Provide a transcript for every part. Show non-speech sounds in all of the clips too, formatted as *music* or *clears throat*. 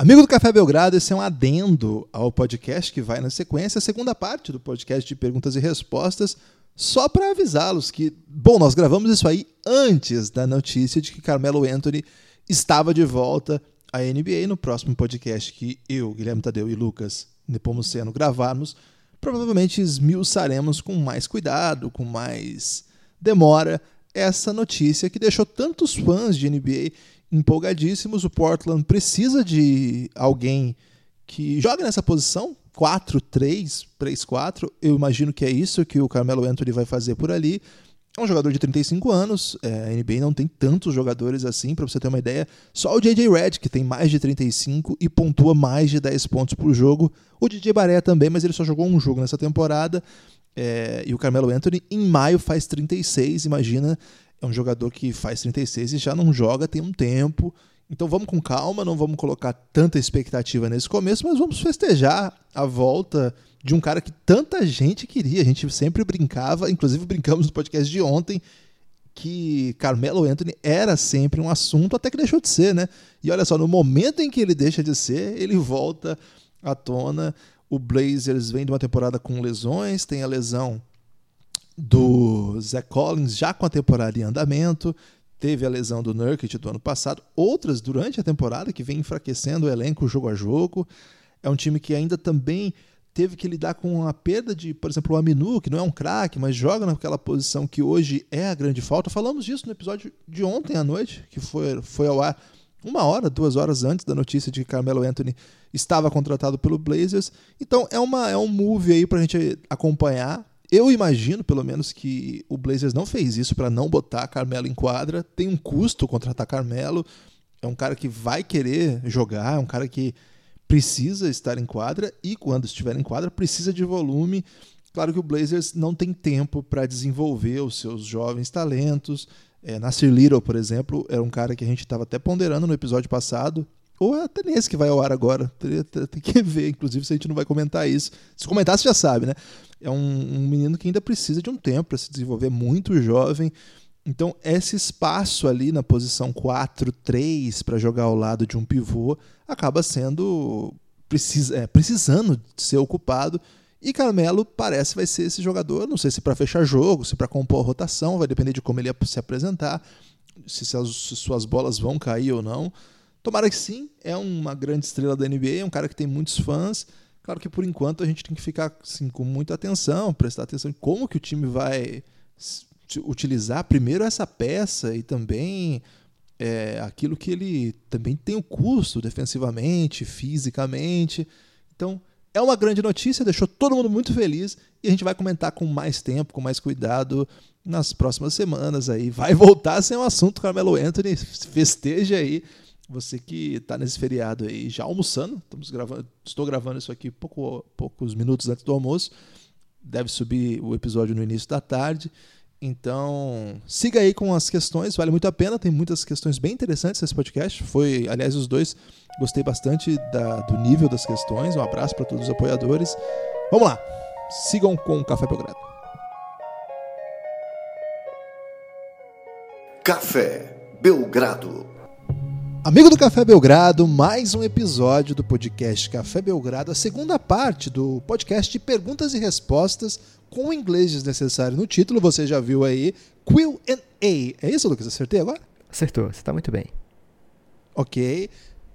Amigo do Café Belgrado, esse é um adendo ao podcast que vai na sequência, a segunda parte do podcast de perguntas e respostas, só para avisá-los que, bom, nós gravamos isso aí antes da notícia de que Carmelo Anthony estava de volta à NBA no próximo podcast que eu, Guilherme Tadeu e Lucas Nepomuceno gravarmos. Provavelmente esmiuçaremos com mais cuidado, com mais demora, essa notícia que deixou tantos fãs de NBA empolgadíssimos. O Portland precisa de alguém que jogue nessa posição. 4-3, 3-4. Eu imagino que é isso que o Carmelo Anthony vai fazer por ali. É um jogador de 35 anos. É, a NBA não tem tantos jogadores assim, para você ter uma ideia. Só o JJ Red, que tem mais de 35 e pontua mais de 10 pontos por jogo. O DJ Baré também, mas ele só jogou um jogo nessa temporada. É, e o Carmelo Anthony, em maio, faz 36. Imagina é um jogador que faz 36 e já não joga tem um tempo. Então vamos com calma, não vamos colocar tanta expectativa nesse começo, mas vamos festejar a volta de um cara que tanta gente queria. A gente sempre brincava, inclusive brincamos no podcast de ontem, que Carmelo Anthony era sempre um assunto, até que deixou de ser, né? E olha só, no momento em que ele deixa de ser, ele volta à tona. O Blazers vem de uma temporada com lesões, tem a lesão do Zach Collins já com a temporada em andamento, teve a lesão do Nurkic do ano passado, outras durante a temporada que vem enfraquecendo o elenco jogo a jogo. É um time que ainda também teve que lidar com a perda de, por exemplo, o Aminu, que não é um craque, mas joga naquela posição que hoje é a grande falta. Falamos disso no episódio de ontem à noite, que foi, foi ao ar uma hora, duas horas antes da notícia de que Carmelo Anthony estava contratado pelo Blazers. Então é, uma, é um move aí para a gente acompanhar. Eu imagino, pelo menos, que o Blazers não fez isso para não botar Carmelo em quadra. Tem um custo contratar Carmelo. É um cara que vai querer jogar, é um cara que precisa estar em quadra e, quando estiver em quadra, precisa de volume. Claro que o Blazers não tem tempo para desenvolver os seus jovens talentos. É, Nasir Little, por exemplo, era um cara que a gente estava até ponderando no episódio passado, ou até nesse que vai ao ar agora. Tem que *laughs* ver, inclusive, se a gente não vai comentar isso. Se comentar, você já sabe, né? é um, um menino que ainda precisa de um tempo para se desenvolver, muito jovem. Então, esse espaço ali na posição 4, 3 para jogar ao lado de um pivô acaba sendo precisa, é, precisando ser ocupado. E Carmelo parece vai ser esse jogador, não sei se para fechar jogo, se para compor a rotação, vai depender de como ele se apresentar, se, se, as, se suas bolas vão cair ou não. Tomara que sim, é uma grande estrela da NBA, é um cara que tem muitos fãs. Claro que por enquanto a gente tem que ficar assim, com muita atenção, prestar atenção em como que o time vai utilizar primeiro essa peça e também é, aquilo que ele também tem o custo defensivamente, fisicamente. Então é uma grande notícia, deixou todo mundo muito feliz e a gente vai comentar com mais tempo, com mais cuidado nas próximas semanas aí. Vai *laughs* voltar ser um assunto, Carmelo Anthony, festeja aí você que está nesse feriado aí já almoçando, estamos gravando, estou gravando isso aqui pouco, poucos minutos antes do almoço. Deve subir o episódio no início da tarde. Então, siga aí com as questões, vale muito a pena, tem muitas questões bem interessantes nesse podcast. Foi, aliás, os dois, gostei bastante da, do nível das questões. Um abraço para todos os apoiadores. Vamos lá, sigam com o Café Belgrado. Café Belgrado. Amigo do Café Belgrado, mais um episódio do podcast Café Belgrado, a segunda parte do podcast de perguntas e respostas com o inglês desnecessário no título. Você já viu aí Q&A. É isso, Lucas? Acertei agora? Acertou, você está muito bem. Ok.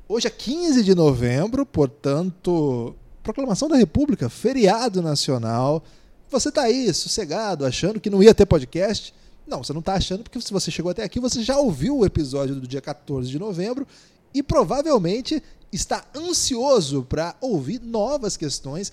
Hoje é 15 de novembro, portanto, proclamação da República, feriado nacional. Você está aí sossegado, achando que não ia ter podcast? Não, você não está achando, porque se você chegou até aqui, você já ouviu o episódio do dia 14 de novembro e provavelmente está ansioso para ouvir novas questões,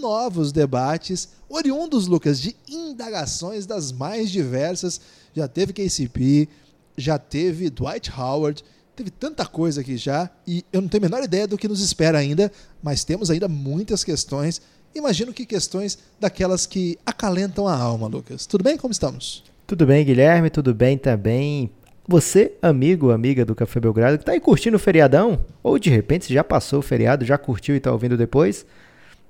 novos debates, oriundos, Lucas, de indagações das mais diversas. Já teve KCP, já teve Dwight Howard, teve tanta coisa aqui já e eu não tenho a menor ideia do que nos espera ainda, mas temos ainda muitas questões. Imagino que questões daquelas que acalentam a alma, Lucas. Tudo bem? Como estamos? Tudo bem, Guilherme? Tudo bem também? Você, amigo, amiga do Café Belgrado, que está aí curtindo o feriadão, ou de repente já passou o feriado, já curtiu e está ouvindo depois,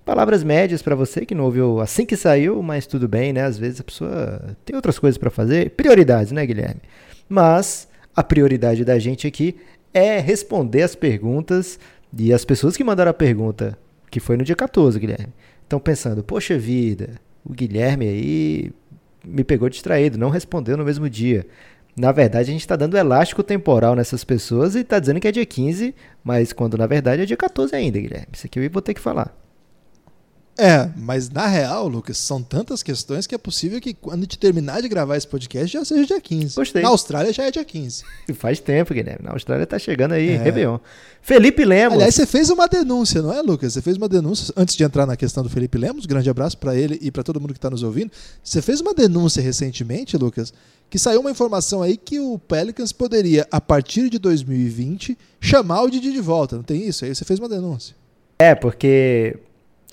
palavras médias para você que não ouviu assim que saiu, mas tudo bem, né? Às vezes a pessoa tem outras coisas para fazer, prioridades, né, Guilherme? Mas a prioridade da gente aqui é responder as perguntas E as pessoas que mandaram a pergunta, que foi no dia 14, Guilherme, estão pensando, poxa vida, o Guilherme aí me pegou distraído, não respondeu no mesmo dia. Na verdade, a gente está dando elástico temporal nessas pessoas e está dizendo que é dia 15, mas quando na verdade é dia 14 ainda, Guilherme. Isso aqui eu vou ter que falar. É, mas na real, Lucas, são tantas questões que é possível que quando a gente terminar de gravar esse podcast já seja dia 15. Gostei. Na Austrália já é dia 15. *laughs* Faz tempo, Guilherme. Na Austrália tá chegando aí, é. Réveillon. Felipe Lemos. Aliás, você fez uma denúncia, não é, Lucas? Você fez uma denúncia antes de entrar na questão do Felipe Lemos. Grande abraço para ele e para todo mundo que está nos ouvindo. Você fez uma denúncia recentemente, Lucas, que saiu uma informação aí que o Pelicans poderia, a partir de 2020, chamar o Didi de volta. Não tem isso? Aí você fez uma denúncia. É, porque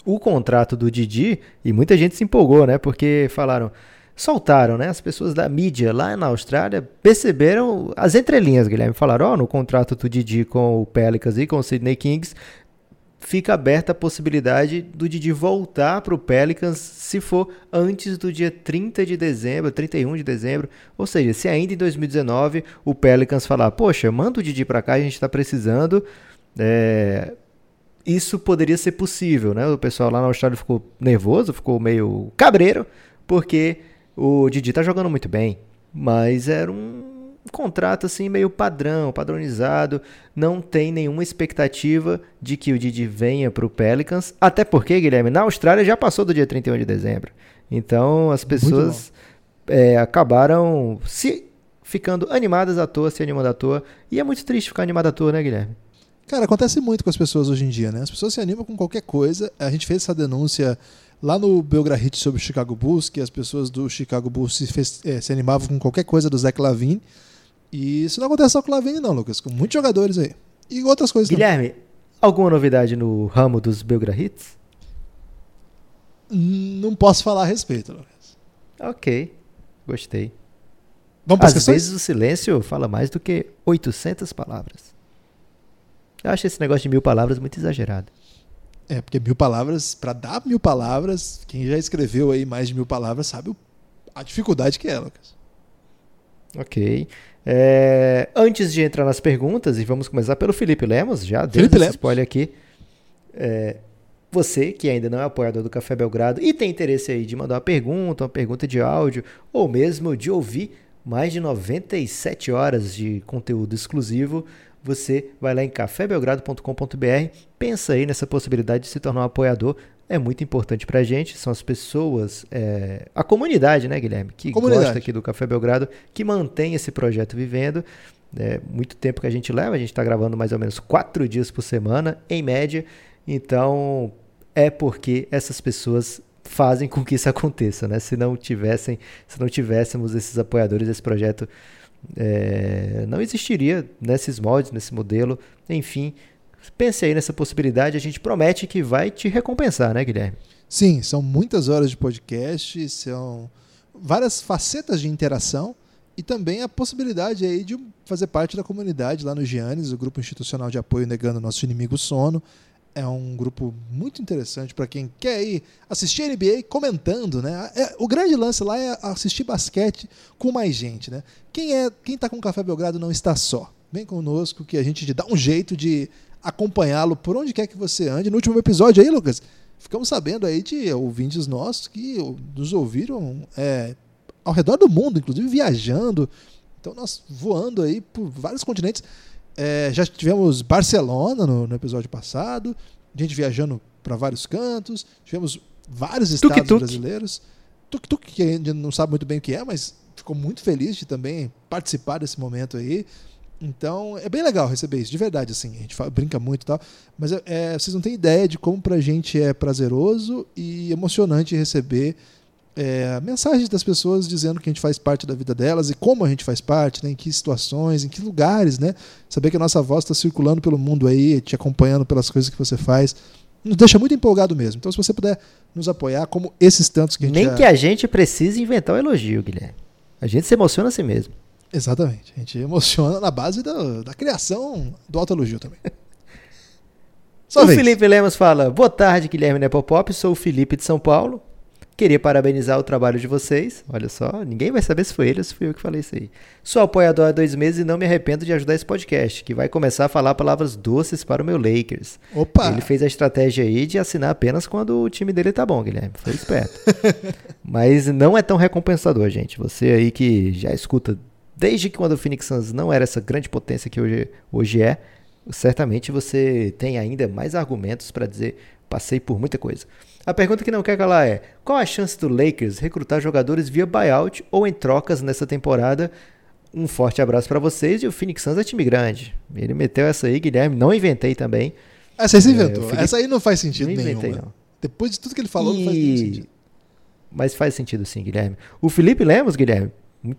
o contrato do Didi, e muita gente se empolgou, né? Porque falaram, soltaram, né? As pessoas da mídia lá na Austrália perceberam as entrelinhas, Guilherme. Falaram, ó, oh, no contrato do Didi com o Pelicans e com o Sydney Kings, fica aberta a possibilidade do Didi voltar para o Pelicans se for antes do dia 30 de dezembro, 31 de dezembro. Ou seja, se ainda em 2019 o Pelicans falar, poxa, manda o Didi para cá, a gente está precisando. É, isso poderia ser possível, né? O pessoal lá na Austrália ficou nervoso, ficou meio cabreiro, porque o Didi tá jogando muito bem, mas era um contrato assim meio padrão, padronizado, não tem nenhuma expectativa de que o Didi venha para o Pelicans, até porque, Guilherme, na Austrália já passou do dia 31 de dezembro. Então as pessoas é, acabaram se ficando animadas à toa, se animando à toa, e é muito triste ficar animado à toa, né, Guilherme? Cara, acontece muito com as pessoas hoje em dia, né? As pessoas se animam com qualquer coisa. A gente fez essa denúncia lá no Belgrahit sobre o Chicago Bulls, que as pessoas do Chicago Bulls se, fez, é, se animavam com qualquer coisa do Zach Lavine. E isso não acontece só com o Lavine, não, Lucas. Com muitos jogadores aí. E outras coisas Guilherme, também. alguma novidade no ramo dos Belgrahits? Não posso falar a respeito, Lucas. Ok, gostei. Vamos Às vezes o silêncio fala mais do que 800 palavras. Eu acho esse negócio de mil palavras muito exagerado. É, porque mil palavras, para dar mil palavras, quem já escreveu aí mais de mil palavras sabe a dificuldade que é, Lucas. Ok. É, antes de entrar nas perguntas, e vamos começar pelo Felipe Lemos, já deu esse Lemos. spoiler aqui. É, você que ainda não é apoiador do Café Belgrado e tem interesse aí de mandar uma pergunta, uma pergunta de áudio, ou mesmo de ouvir mais de 97 horas de conteúdo exclusivo, você vai lá em cafébelgrado.com.br, pensa aí nessa possibilidade de se tornar um apoiador. É muito importante para a gente, são as pessoas, é, a comunidade, né, Guilherme, que comunidade. gosta aqui do Café Belgrado, que mantém esse projeto vivendo. É muito tempo que a gente leva, a gente está gravando mais ou menos quatro dias por semana, em média. Então, é porque essas pessoas fazem com que isso aconteça, né? Se não tivessem, se não tivéssemos esses apoiadores, esse projeto é, não existiria nesses moldes, nesse modelo. Enfim, pense aí nessa possibilidade. A gente promete que vai te recompensar, né, Guilherme? Sim, são muitas horas de podcast, são várias facetas de interação e também a possibilidade aí de fazer parte da comunidade lá no Giannis, o grupo institucional de apoio negando nosso inimigo sono é um grupo muito interessante para quem quer ir assistir NBA comentando, né? É, o grande lance lá é assistir basquete com mais gente, né? Quem é, quem está com o Café Belgrado não está só. Vem conosco que a gente dá um jeito de acompanhá-lo por onde quer que você ande. No último episódio aí, Lucas, ficamos sabendo aí de ouvintes nossos que nos ouviram é, ao redor do mundo, inclusive viajando. Então nós voando aí por vários continentes. É, já tivemos Barcelona no, no, episódio passado, gente viajando para vários cantos, tivemos vários estados tuk -tuk. brasileiros. Tuk-tuk, que a gente não sabe muito bem o que é, mas ficou muito feliz de também participar desse momento aí. Então, é bem legal receber isso, de verdade, assim. A gente fala, brinca muito e tal. Mas é, vocês não têm ideia de como pra gente é prazeroso e emocionante receber é, mensagens das pessoas dizendo que a gente faz parte da vida delas e como a gente faz parte, né, em que situações, em que lugares, né? Saber que a nossa voz está circulando pelo mundo aí, te acompanhando pelas coisas que você faz, nos deixa muito empolgado mesmo. Então, se você puder nos apoiar, como esses tantos que a gente. Nem já... que a gente precise inventar o um elogio, Guilherme. A gente se emociona assim mesmo. Exatamente. A gente emociona na base da, da criação do autoelogio também. *laughs* O vez. Felipe Lemos fala: Boa tarde, Guilherme Nepopop. Sou o Felipe de São Paulo. Queria parabenizar o trabalho de vocês. Olha só, ninguém vai saber se foi ele ou se fui eu que falei isso aí. Sou apoiador há dois meses e não me arrependo de ajudar esse podcast, que vai começar a falar palavras doces para o meu Lakers. Opa! Ele fez a estratégia aí de assinar apenas quando o time dele tá bom, Guilherme. Foi esperto. *laughs* Mas não é tão recompensador, gente. Você aí que já escuta desde que quando o Phoenix Suns não era essa grande potência que hoje, hoje é, certamente você tem ainda mais argumentos para dizer passei por muita coisa. A pergunta que não quer calar é: qual a chance do Lakers recrutar jogadores via buyout ou em trocas nessa temporada? Um forte abraço para vocês e o Phoenix Suns é time grande. Ele meteu essa aí, Guilherme, não inventei também. Essa aí você inventou. É, Felipe... Essa aí não faz sentido não inventei, nenhum. Não. Depois de tudo que ele falou, e... não faz nenhum sentido. Mas faz sentido sim, Guilherme. O Felipe Lemos, Guilherme,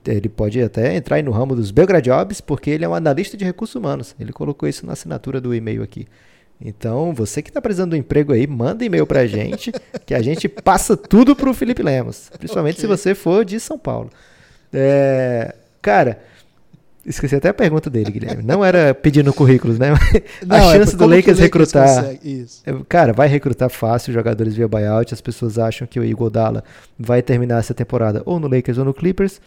ele pode até entrar aí no ramo dos Belgrade Jobs, porque ele é um analista de recursos humanos. Ele colocou isso na assinatura do e-mail aqui. Então, você que está precisando de um emprego aí, manda e-mail para a gente, *laughs* que a gente passa tudo para o Felipe Lemos. Principalmente okay. se você for de São Paulo. É, cara, esqueci até a pergunta dele, Guilherme. Não era pedindo currículos, né? *laughs* Não, a é chance é do Lakers, Lakers recrutar. É, cara, vai recrutar fácil jogadores via buyout. As pessoas acham que o Iguodala vai terminar essa temporada ou no Lakers ou no Clippers.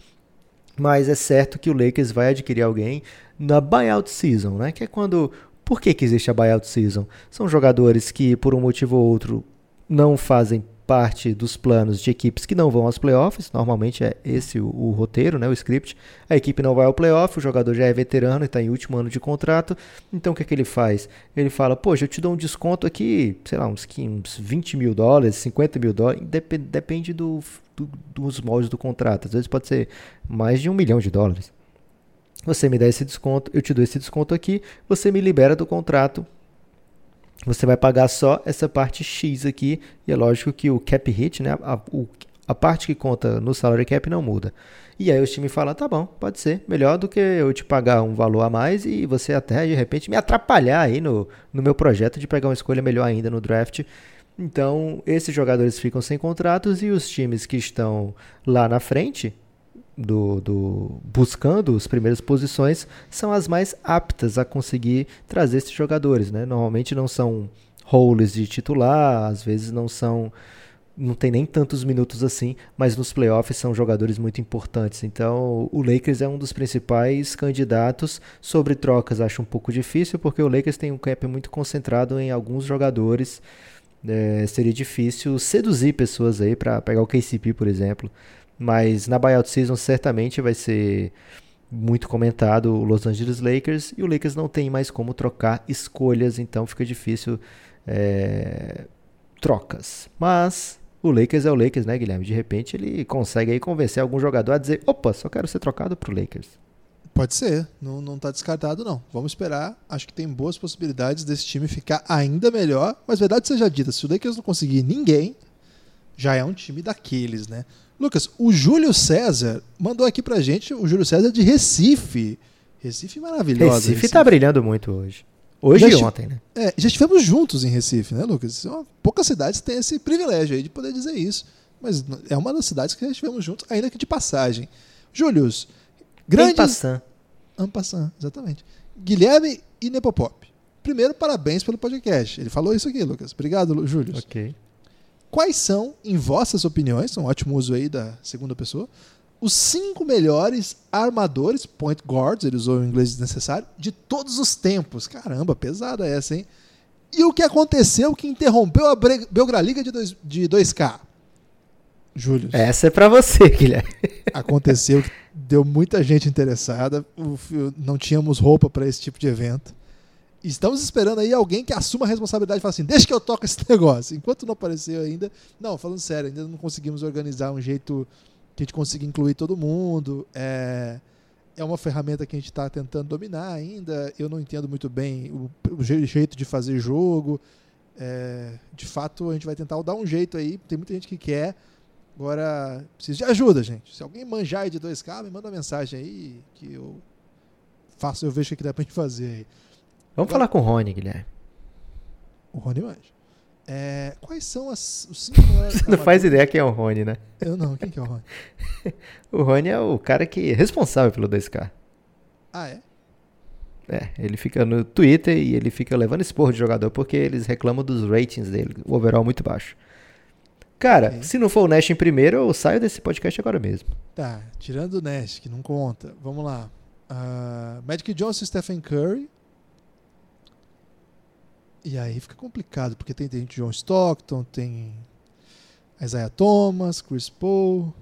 Mas é certo que o Lakers vai adquirir alguém na buyout season, né? Que é quando por que, que existe a buyout season? São jogadores que, por um motivo ou outro, não fazem parte dos planos de equipes que não vão aos playoffs. Normalmente é esse o, o, roteiro, né, o script. A equipe não vai ao playoff, o jogador já é veterano e está em último ano de contrato. Então o que, é que ele faz? Ele fala: Poxa, eu te dou um desconto aqui, sei lá, uns, uns 20 mil dólares, 50 mil dólares. Dep depende do, do, dos moldes do contrato. Às vezes pode ser mais de um milhão de dólares. Você me dá esse desconto, eu te dou esse desconto aqui, você me libera do contrato. Você vai pagar só essa parte X aqui, e é lógico que o cap hit, né, a, o, a parte que conta no salary cap não muda. E aí o time fala, tá bom, pode ser, melhor do que eu te pagar um valor a mais e você até de repente me atrapalhar aí no, no meu projeto de pegar uma escolha melhor ainda no draft. Então, esses jogadores ficam sem contratos e os times que estão lá na frente, do, do, buscando as primeiras posições são as mais aptas a conseguir trazer esses jogadores, né? Normalmente não são roles de titular, às vezes não são não tem nem tantos minutos assim, mas nos playoffs são jogadores muito importantes. Então, o Lakers é um dos principais candidatos. Sobre trocas, acho um pouco difícil, porque o Lakers tem um cap muito concentrado em alguns jogadores. É, seria difícil seduzir pessoas aí para pegar o KCP, por exemplo. Mas na buyout season certamente vai ser muito comentado o Los Angeles Lakers e o Lakers não tem mais como trocar escolhas, então fica difícil é, trocas. Mas o Lakers é o Lakers, né, Guilherme? De repente ele consegue aí convencer algum jogador a dizer: opa, só quero ser trocado pro Lakers. Pode ser, não, não tá descartado não. Vamos esperar. Acho que tem boas possibilidades desse time ficar ainda melhor. Mas verdade seja dita, se o Lakers não conseguir ninguém, já é um time daqueles, né? Lucas, o Júlio César mandou aqui pra gente, o Júlio César de Recife. Recife maravilhosa. Recife, Recife. tá brilhando muito hoje. Hoje e ontem, né? É, já estivemos juntos em Recife, né, Lucas? É poucas cidades têm esse privilégio aí de poder dizer isso. Mas é uma das cidades que já estivemos juntos, ainda que de passagem. Július, grande. Ampassan. Ampassan, exatamente. Guilherme e Nepopop. Primeiro, parabéns pelo podcast. Ele falou isso aqui, Lucas. Obrigado, Júlio. Ok. Quais são, em vossas opiniões, um ótimo uso aí da segunda pessoa, os cinco melhores armadores, point guards, ele usou o inglês desnecessário, de todos os tempos? Caramba, pesada essa, hein? E o que aconteceu que interrompeu a Belgraliga de, dois, de 2K? Júlio. Essa é para você, *laughs* Guilherme. Aconteceu que deu muita gente interessada, não tínhamos roupa para esse tipo de evento. Estamos esperando aí alguém que assuma a responsabilidade e fale assim: deixa que eu toque esse *laughs* negócio. Enquanto não apareceu ainda. Não, falando sério, ainda não conseguimos organizar um jeito que a gente consiga incluir todo mundo. É, é uma ferramenta que a gente está tentando dominar ainda. Eu não entendo muito bem o, o jeito de fazer jogo. É, de fato, a gente vai tentar dar um jeito aí. Tem muita gente que quer. Agora, preciso de ajuda, gente. Se alguém manjar de 2K, me manda uma mensagem aí que eu faço, eu vejo o que dá pra gente fazer aí. Vamos falar com o Rony, Guilherme. O Rony manja. É, quais são as, os cinco *laughs* Você não faz ideia quem é o Rony, né? Eu não. Quem que é o Rony? *laughs* o Rony é o cara que é responsável pelo 2K. Ah, é? É, ele fica no Twitter e ele fica levando esporro de jogador porque eles reclamam dos ratings dele, o overall muito baixo. Cara, okay. se não for o Nash em primeiro, eu saio desse podcast agora mesmo. Tá, tirando o Nash, que não conta. Vamos lá. Uh, Magic Johnson e Stephen Curry. E aí fica complicado, porque tem, tem John Stockton, tem Isaiah Thomas, Chris Paul,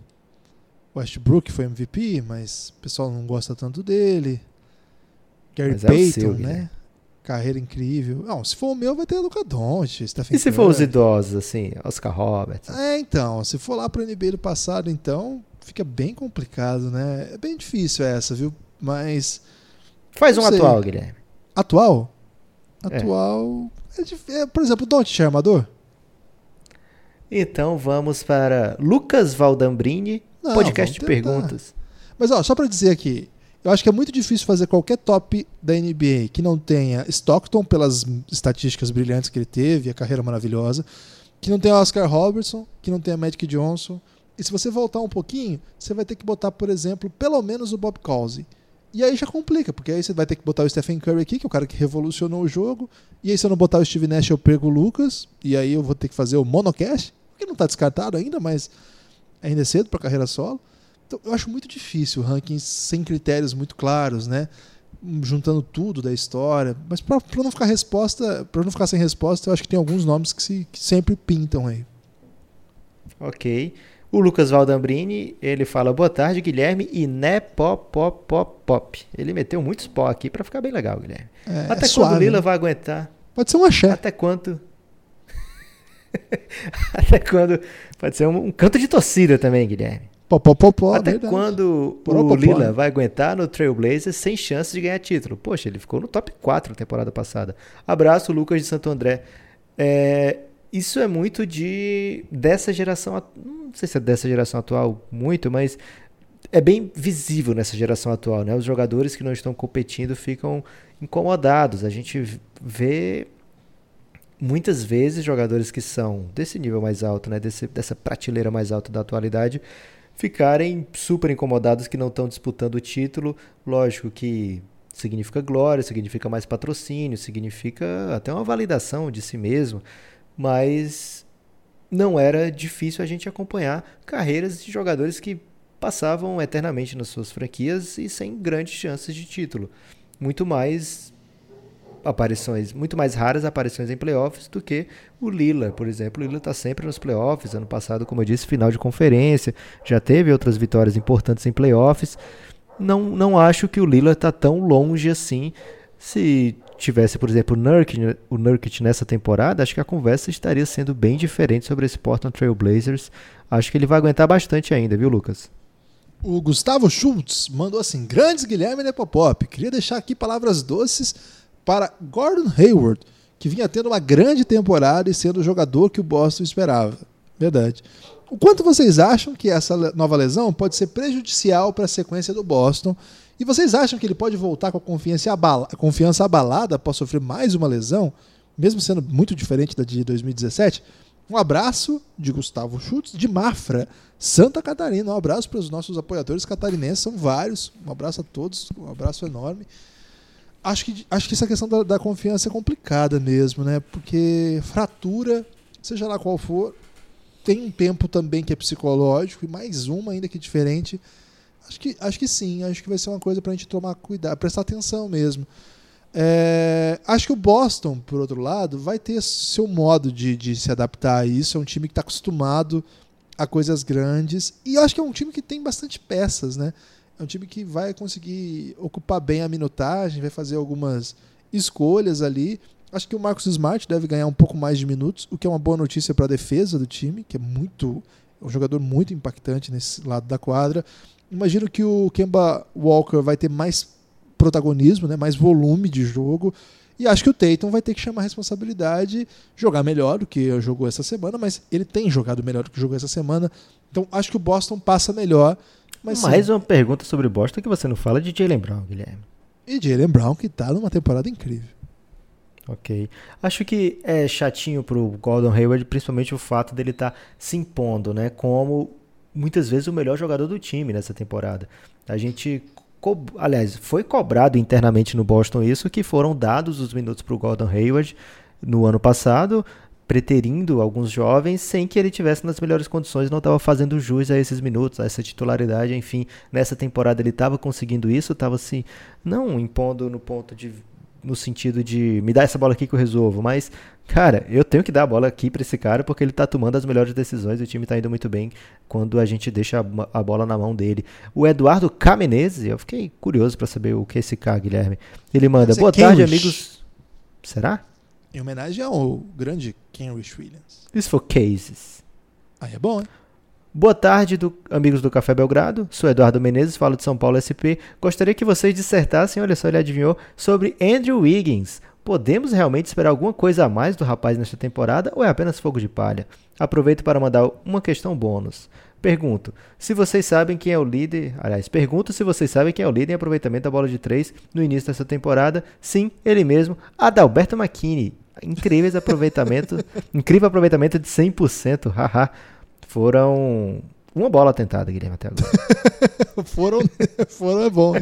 Westbrook foi MVP, mas o pessoal não gosta tanto dele. Gary mas Payton, é seu, né? Carreira incrível. Não, se for o meu, vai ter Luca Doncic, Stephen E se for os idosos, assim, Oscar Roberts? É, então, se for lá pro NBA do passado, então, fica bem complicado, né? É bem difícil essa, viu? Mas... Faz um sei. atual, Guilherme. Atual? É. Atual... É. É, por exemplo, o Doncic é armador? Então vamos para Lucas Valdambrini, Não, podcast de perguntas. Mas ó, só para dizer aqui, eu acho que é muito difícil fazer qualquer top da NBA que não tenha Stockton pelas estatísticas brilhantes que ele teve, a carreira maravilhosa, que não tenha Oscar Robertson, que não tenha Magic Johnson. E se você voltar um pouquinho, você vai ter que botar, por exemplo, pelo menos o Bob Cousy. E aí já complica, porque aí você vai ter que botar o Stephen Curry aqui, que é o cara que revolucionou o jogo. E aí se eu não botar o Steve Nash, eu perco o Lucas. E aí eu vou ter que fazer o monocast, que não está descartado ainda, mas ainda é cedo para carreira solo. Então, eu acho muito difícil rankings sem critérios muito claros, né? Juntando tudo da história. Mas para não ficar resposta, para não ficar sem resposta, eu acho que tem alguns nomes que, se, que sempre pintam aí. Ok. O Lucas Valdambrini, ele fala boa tarde, Guilherme, e né pop, pop, pop, pop. Ele meteu muitos pó aqui para ficar bem legal, Guilherme. É, Até é quando o Lila né? vai aguentar? Pode ser um axé. Até quanto? *laughs* Até quando? Pode ser um, um, canto de torcida também, Guilherme. Pô, pô, pô, pô, Até verdade. quando o Lila vai aguentar no Trailblazers sem chance de ganhar título? Poxa, ele ficou no top 4 na temporada passada. Abraço, Lucas de Santo André. É, isso é muito de dessa geração, sei se é dessa geração atual muito, mas é bem visível nessa geração atual, né? Os jogadores que não estão competindo ficam incomodados. A gente vê muitas vezes jogadores que são desse nível mais alto, né, desse, dessa prateleira mais alta da atualidade, ficarem super incomodados que não estão disputando o título. Lógico que significa glória, significa mais patrocínio, significa até uma validação de si mesmo, mas não era difícil a gente acompanhar carreiras de jogadores que passavam eternamente nas suas franquias e sem grandes chances de título. Muito mais aparições, muito mais raras aparições em playoffs do que o Lila, por exemplo. O Lila está sempre nos playoffs. Ano passado, como eu disse, final de conferência, já teve outras vitórias importantes em playoffs. Não, não acho que o Lila está tão longe assim. Se tivesse, por exemplo, o Nurkic, o Nurkic nessa temporada, acho que a conversa estaria sendo bem diferente sobre esse Portland Trail Blazers. Acho que ele vai aguentar bastante ainda, viu, Lucas? O Gustavo Schultz mandou assim: Grandes Guilherme Nepopop, queria deixar aqui palavras doces para Gordon Hayward, que vinha tendo uma grande temporada e sendo o jogador que o Boston esperava. Verdade. O quanto vocês acham que essa nova lesão pode ser prejudicial para a sequência do Boston? E vocês acham que ele pode voltar com a confiança, abala a confiança abalada após sofrer mais uma lesão, mesmo sendo muito diferente da de 2017? Um abraço de Gustavo Schutz, de Mafra, Santa Catarina. Um abraço para os nossos apoiadores catarinenses, são vários. Um abraço a todos, um abraço enorme acho que, acho que essa questão da, da, confiança é complicada mesmo, né? Porque fratura, seja lá qual for, tem um tempo também que é psicológico e mais uma ainda que diferente. Acho que, acho que sim, acho que vai ser uma coisa para a gente tomar cuidado, prestar atenção mesmo. É, acho que o Boston, por outro lado, vai ter seu modo de, de se adaptar a isso. É um time que está acostumado a coisas grandes e acho que é um time que tem bastante peças, né? É um time que vai conseguir ocupar bem a minutagem, vai fazer algumas escolhas ali. Acho que o Marcos Smart deve ganhar um pouco mais de minutos, o que é uma boa notícia para a defesa do time, que é muito é um jogador muito impactante nesse lado da quadra. Imagino que o Kemba Walker vai ter mais protagonismo, né, mais volume de jogo. E acho que o Tatum vai ter que chamar a responsabilidade, jogar melhor do que jogou essa semana, mas ele tem jogado melhor do que jogou essa semana. Então acho que o Boston passa melhor mas, Mais sim. uma pergunta sobre Boston que você não fala de Jalen Brown, Guilherme. E Jalen Brown que tá numa temporada incrível. Ok. Acho que é chatinho pro Gordon Hayward, principalmente o fato dele estar tá se impondo, né? Como muitas vezes o melhor jogador do time nessa temporada. A gente. Aliás, foi cobrado internamente no Boston isso, que foram dados os minutos pro Gordon Hayward no ano passado preterindo alguns jovens sem que ele tivesse nas melhores condições, não estava fazendo jus a esses minutos, a essa titularidade, enfim, nessa temporada ele estava conseguindo isso, estava se não impondo no ponto de no sentido de me dar essa bola aqui que eu resolvo, mas cara, eu tenho que dar a bola aqui para esse cara porque ele está tomando as melhores decisões e o time está indo muito bem quando a gente deixa a, a bola na mão dele. O Eduardo Camenese, eu fiquei curioso para saber o que é esse cara, Guilherme. Ele manda: "Boa tarde, amigos". Será? Em homenagem ao grande Kenrich Williams. Isso for cases. Aí é bom, hein? Boa tarde, do, amigos do Café Belgrado. Sou Eduardo Menezes, falo de São Paulo SP. Gostaria que vocês dissertassem, olha só, ele adivinhou, sobre Andrew Wiggins. Podemos realmente esperar alguma coisa a mais do rapaz nesta temporada ou é apenas fogo de palha? Aproveito para mandar uma questão bônus. Pergunto, se vocês sabem quem é o líder. Aliás, pergunto se vocês sabem quem é o líder em aproveitamento da bola de 3 no início dessa temporada. Sim, ele mesmo, Adalberto McKinney incríveis aproveitamento, *laughs* incrível aproveitamento de 100%, haha. Foram uma bola tentada, Guilherme, até agora. *laughs* foram, foram é bom.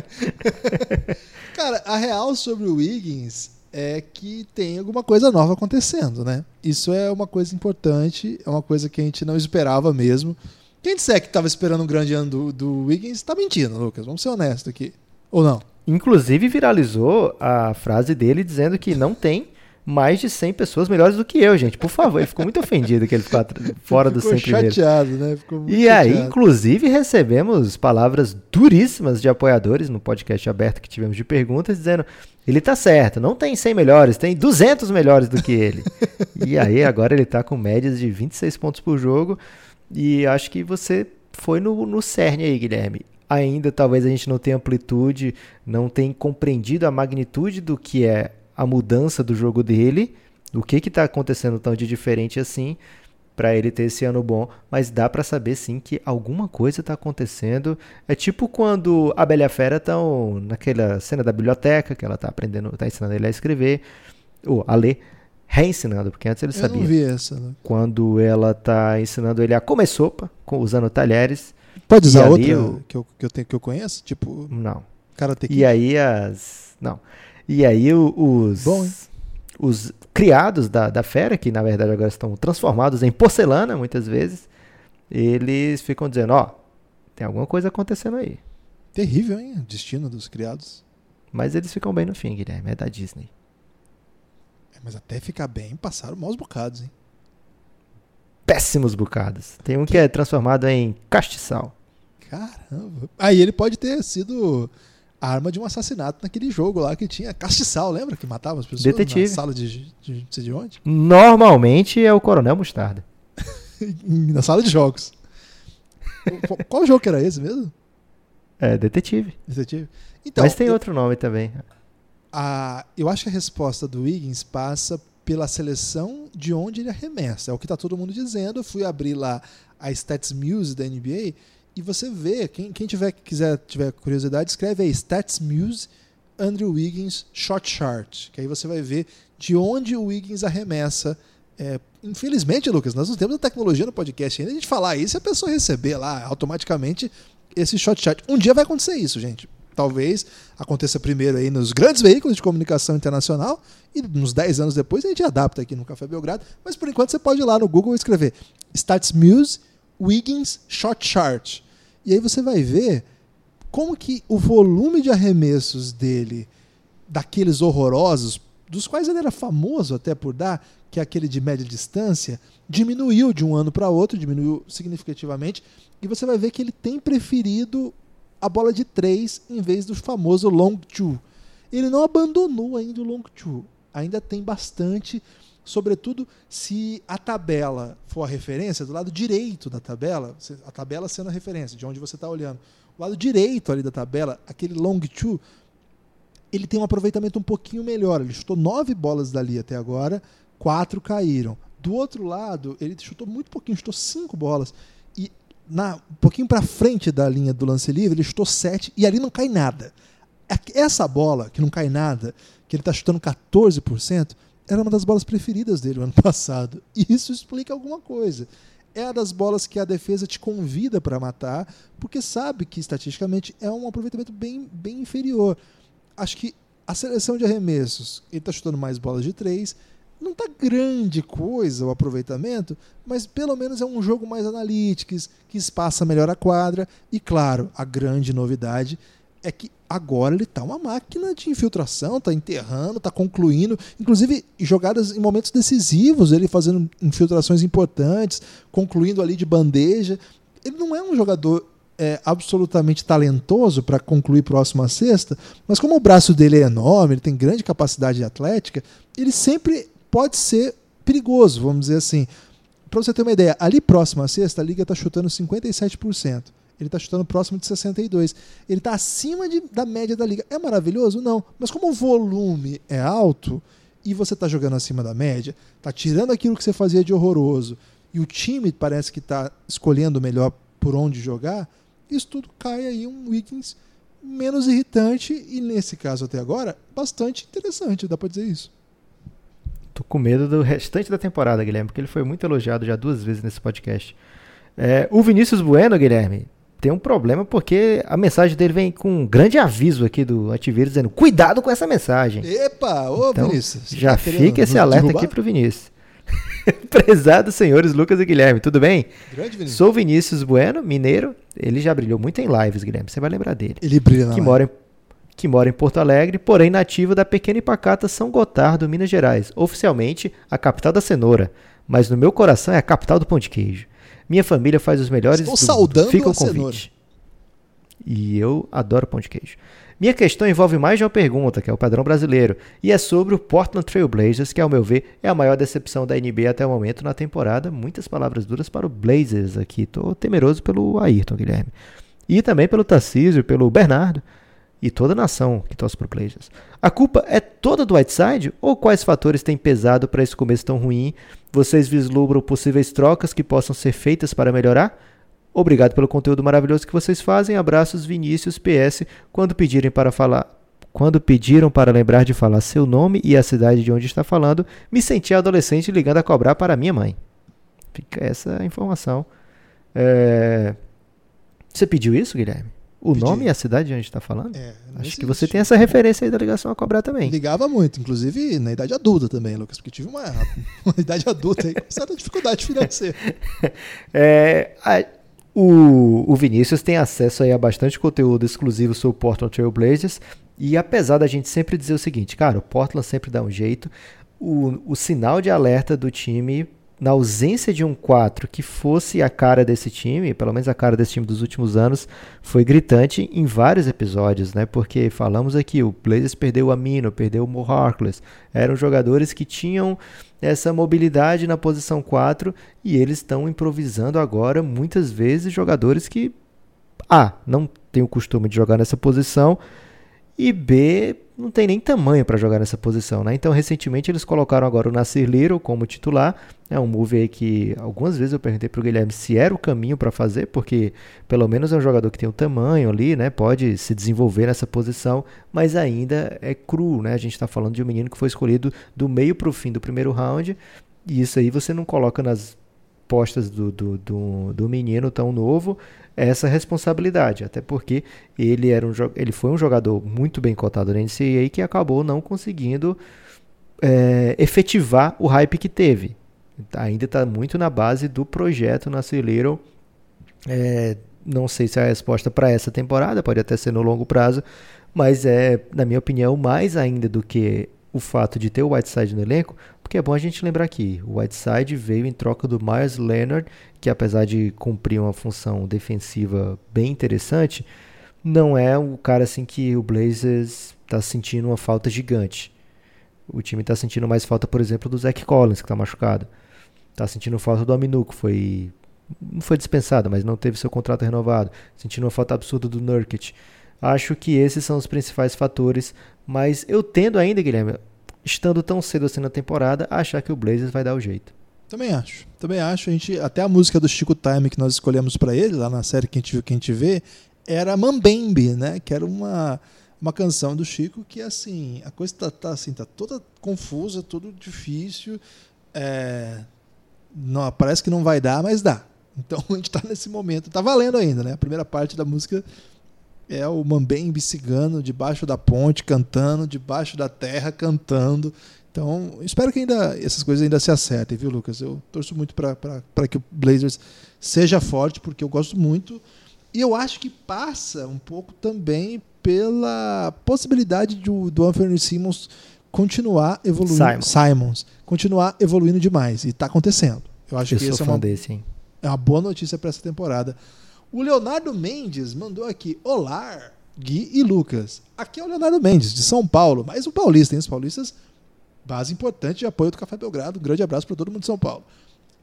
*laughs* Cara, a real sobre o Wiggins é que tem alguma coisa nova acontecendo, né? Isso é uma coisa importante, é uma coisa que a gente não esperava mesmo. Quem disser que estava esperando um grande ano do, do Wiggins está mentindo, Lucas. Vamos ser honestos aqui. Ou não? Inclusive viralizou a frase dele dizendo que não tem mais de 100 pessoas melhores do que eu, gente. Por favor, ele ficou muito ofendido que ele *laughs* ficou fora ficou dos 100 primeiros. chateado, né? Ficou e chateado. aí, inclusive, recebemos palavras duríssimas de apoiadores no podcast aberto que tivemos de perguntas, dizendo ele tá certo, não tem 100 melhores, tem 200 melhores do que ele. *laughs* e aí, agora ele tá com médias de 26 pontos por jogo e acho que você foi no, no cerne aí, Guilherme ainda talvez a gente não tenha amplitude, não tenha compreendido a magnitude do que é a mudança do jogo dele, o que está acontecendo tão de diferente assim para ele ter esse ano bom, mas dá para saber sim que alguma coisa está acontecendo. É tipo quando a Bela e a Fera estão naquela cena da biblioteca, que ela está aprendendo, está ensinando ele a escrever, ou a ler, reensinando, porque antes ele Eu sabia. não vi essa. Né? Quando ela está ensinando ele a comer sopa, usando talheres. Pode usar outra eu- que, eu, que, eu tenho, que eu conheço? Tipo, Não. Karate? E aí as. Não. E aí o- os. Bom? Os criados da, da fera, que na verdade agora estão transformados em porcelana muitas vezes, eles ficam dizendo, ó, tem alguma coisa acontecendo aí. Terrível, hein? O destino dos criados. Mas eles ficam bem no fim, Guilherme, é da Disney. É, mas até ficar bem, passaram maus bocados, hein? Péssimos bocados. Tem um que é transformado em castiçal. Caramba. Aí ele pode ter sido arma de um assassinato naquele jogo lá que tinha castiçal, lembra? Que matava as pessoas Detetive. na sala de, de, de não sei de onde? Normalmente é o Coronel Mostarda. *laughs* na sala de jogos. Qual- Qual jogo que era esse mesmo? É, detetive. Detetive? Então, Mas tem eu- outro nome também. a, eu acho que a resposta do Wiggins passa pela seleção de onde ele arremessa. É o que está todo mundo dizendo. Eu fui abrir lá a Stats Muse da NBA e você vê, quem, quem tiver quiser tiver curiosidade, escreve aí Stats Muse Andrew Wiggins Shot Chart, que aí você vai ver de onde o Wiggins arremessa. É, infelizmente, Lucas, nós não temos a tecnologia no podcast ainda a gente falar isso e a pessoa receber lá automaticamente esse shot chart. Um dia vai acontecer isso, gente. Talvez aconteça primeiro aí nos grandes veículos de comunicação internacional e uns 10 anos depois a gente adapta aqui no Café Belgrado. Mas por enquanto você pode ir lá no Google escrever Stats Muse Wiggins Shot Chart. E aí você vai ver como que o volume de arremessos dele, daqueles horrorosos, dos quais ele era famoso até por dar, que é aquele de média distância, diminuiu de um ano para outro, diminuiu significativamente, e você vai ver que ele tem preferido a bola de três em vez do famoso long two. Ele não abandonou ainda o long two, ainda tem bastante, sobretudo se a tabela for a referência, do lado direito da tabela, a tabela sendo a referência, de onde você está olhando, o lado direito ali da tabela, aquele long two, ele tem um aproveitamento um pouquinho melhor. Ele chutou nove bolas dali até agora, quatro caíram. Do outro lado, ele chutou muito pouquinho, chutou cinco bolas. E na, um pouquinho para frente da linha do lance livre, ele chutou sete e ali não cai nada. Essa bola, que não cai nada, que ele está chutando 14%, era uma das bolas preferidas dele no ano *laughs* passado. E isso explica alguma coisa. É uma das bolas que a defesa te convida para matar, porque sabe que estatisticamente é um aproveitamento bem, bem inferior. Acho que a seleção de arremessos, ele está chutando mais bolas de três, Não tá grande coisa o aproveitamento, mas pelo menos é um jogo mais analítico, que espaça melhor a quadra. E claro, a grande novidade é que agora ele tá uma máquina de infiltração, tá enterrando, tá concluindo, inclusive jogadas em momentos decisivos, ele fazendo infiltrações importantes, concluindo ali de bandeja. Ele não é um jogador é, absolutamente talentoso para concluir próximo à sexta, mas como o braço dele é enorme, ele tem grande capacidade atlética, ele sempre pode ser perigoso, vamos dizer assim. Para você ter uma ideia, ali próximo à sexta, a liga está chutando 57%. Ele está chutando próximo de 62. Ele está acima de, da média da liga. É maravilhoso? Não. Mas como o volume é alto e você está jogando acima da média, está tirando aquilo que você fazia de horroroso e o time parece que está escolhendo melhor por onde jogar, isso tudo cai aí um Wiggins menos irritante e, nesse caso até agora, bastante interessante, dá para dizer isso. Tô com medo do restante da temporada, Guilherme, porque ele foi muito elogiado já duas vezes nesse podcast. É, o Vinícius Bueno, Guilherme, tem um problema porque a mensagem dele vem com um grande aviso aqui do antivírus dizendo cuidado com essa mensagem. Epa, ô então, Vinícius. Já tá fica esse alerta derrubar? aqui pro Vinícius. *laughs* Prezados senhores Lucas e Guilherme, tudo bem? Grande Vinícius. Sou Vinícius Bueno, mineiro. Ele já brilhou muito em lives, Guilherme. Você vai lembrar dele. Ele brilha que mora em que mora em Porto Alegre, porém nativo da pequena e pacata São Gotardo, Minas Gerais, oficialmente a capital da cenoura, mas no meu coração é a capital do pão de queijo. Minha família faz os melhores Estou saudando Fica o convite. E eu adoro pão de queijo. Minha questão envolve mais de uma pergunta, que é o padrão brasileiro, e é sobre o Portland Trail Blazers, que, ao meu ver, é a maior decepção da NBA até o momento na temporada. Muitas palavras duras para o Blazers aqui. Estou temeroso pelo Ayrton, Guilherme. E também pelo Tarcísio, pelo Bernardo e toda a nação que torce para o Blazers. A culpa é toda do Whiteside ou quais fatores têm pesado para esse começo tão ruim? Vocês vislumbram possíveis trocas que possam ser feitas para melhorar? Obrigado pelo conteúdo maravilhoso que vocês fazem. Abraços, Vinícius PS. Quando pedirem para falar, quando pediram para lembrar de falar seu nome e a cidade de onde está falando, me senti adolescente ligando a cobrar para minha mãe. Fica essa informação. É... Você pediu isso, Guilherme? O nome e a cidade de onde está falando? É, Acho que você tem essa referência aí da ligação a cobrar também. Ligava muito, inclusive na idade adulta também, Lucas, porque tive uma, *laughs* uma idade adulta aí com certa dificuldade financeira. *laughs* é, a, o, o Vinícius tem acesso aí a bastante conteúdo exclusivo sobre o Portland Trail Blazers. E apesar da gente sempre dizer o seguinte, cara, o Portland sempre dá um jeito, o, o sinal de alerta do time, na ausência de um 4 que fosse a cara desse time, pelo menos a cara desse time dos últimos anos, foi gritante em vários episódios, né? Porque falamos aqui, o Blazers perdeu o Amino, perdeu o Mo Harkless, eram jogadores que tinham essa mobilidade na posição 4 e eles estão improvisando agora muitas vezes jogadores que A, não tem o costume de jogar nessa posição e B, não tem nem tamanho para jogar nessa posição, né? Então, recentemente eles colocaram agora o Nasir Little como titular. É um move aí que algumas vezes eu perguntei para o Guilherme se era o caminho para fazer, porque pelo menos é um jogador que tem um tamanho ali, né? Pode se desenvolver nessa posição, mas ainda é cru, né? A gente está falando de um menino que foi escolhido do meio para o fim do primeiro round, e isso aí você não coloca nas postas do, do, do, do menino tão novo essa responsabilidade, até porque ele, era um, ele foi um jogador muito bem cotado na NCAA que acabou não conseguindo é, efetivar o hype que teve. Ainda está muito na base do projeto na Little. É, não sei se é a resposta para essa temporada, pode até ser no longo prazo, mas é, na minha opinião, mais ainda do que o fato de ter o Whiteside no elenco, porque é bom a gente lembrar aqui, o Whiteside veio em troca do Myers Leonard, que apesar de cumprir uma função defensiva bem interessante, não é o cara assim que o Blazers está sentindo uma falta gigante. O time está sentindo mais falta, por exemplo, do Zach Collins, que está machucado. Está sentindo falta do Aminu, que foi não foi dispensado, mas não teve seu contrato renovado. Sentindo uma falta absurda do Nurkic. Acho que esses são os principais fatores, mas eu tendo ainda, Guilherme, estando tão cedo assim na temporada, achar que o Blazers vai dar o jeito. Também acho. Também acho. A gente, até a música do Chico Time que nós escolhemos para ele, lá na série que a gente viu, que a gente vê, era Mambembe, né? Que era uma, uma canção do Chico que, assim, a coisa tá, tá, assim, tá toda confusa, tudo difícil. É, não, parece que não vai dar, mas dá. Então *laughs* a gente está nesse momento. Tá valendo ainda, né? A primeira parte da música é o Mambembe cigano debaixo da ponte cantando, debaixo da terra cantando. Então, espero que ainda essas coisas ainda se acertem, viu, Lucas? Eu torço muito para que o Blazers seja forte, porque eu gosto muito. E eu acho que passa um pouco também pela possibilidade do, do Anthony Simmons continuar evoluindo. Simons. Simons continuar evoluindo demais. E está acontecendo. Eu acho Eu que essa é uma, desse, é uma boa notícia para essa temporada. O Leonardo Mendes mandou aqui: Olá, Gui e Lucas. Aqui é o Leonardo Mendes, de São Paulo, mais um paulista, hein? Os paulistas, base importante de apoio do Café Belgrado. Um grande abraço para todo mundo de São Paulo.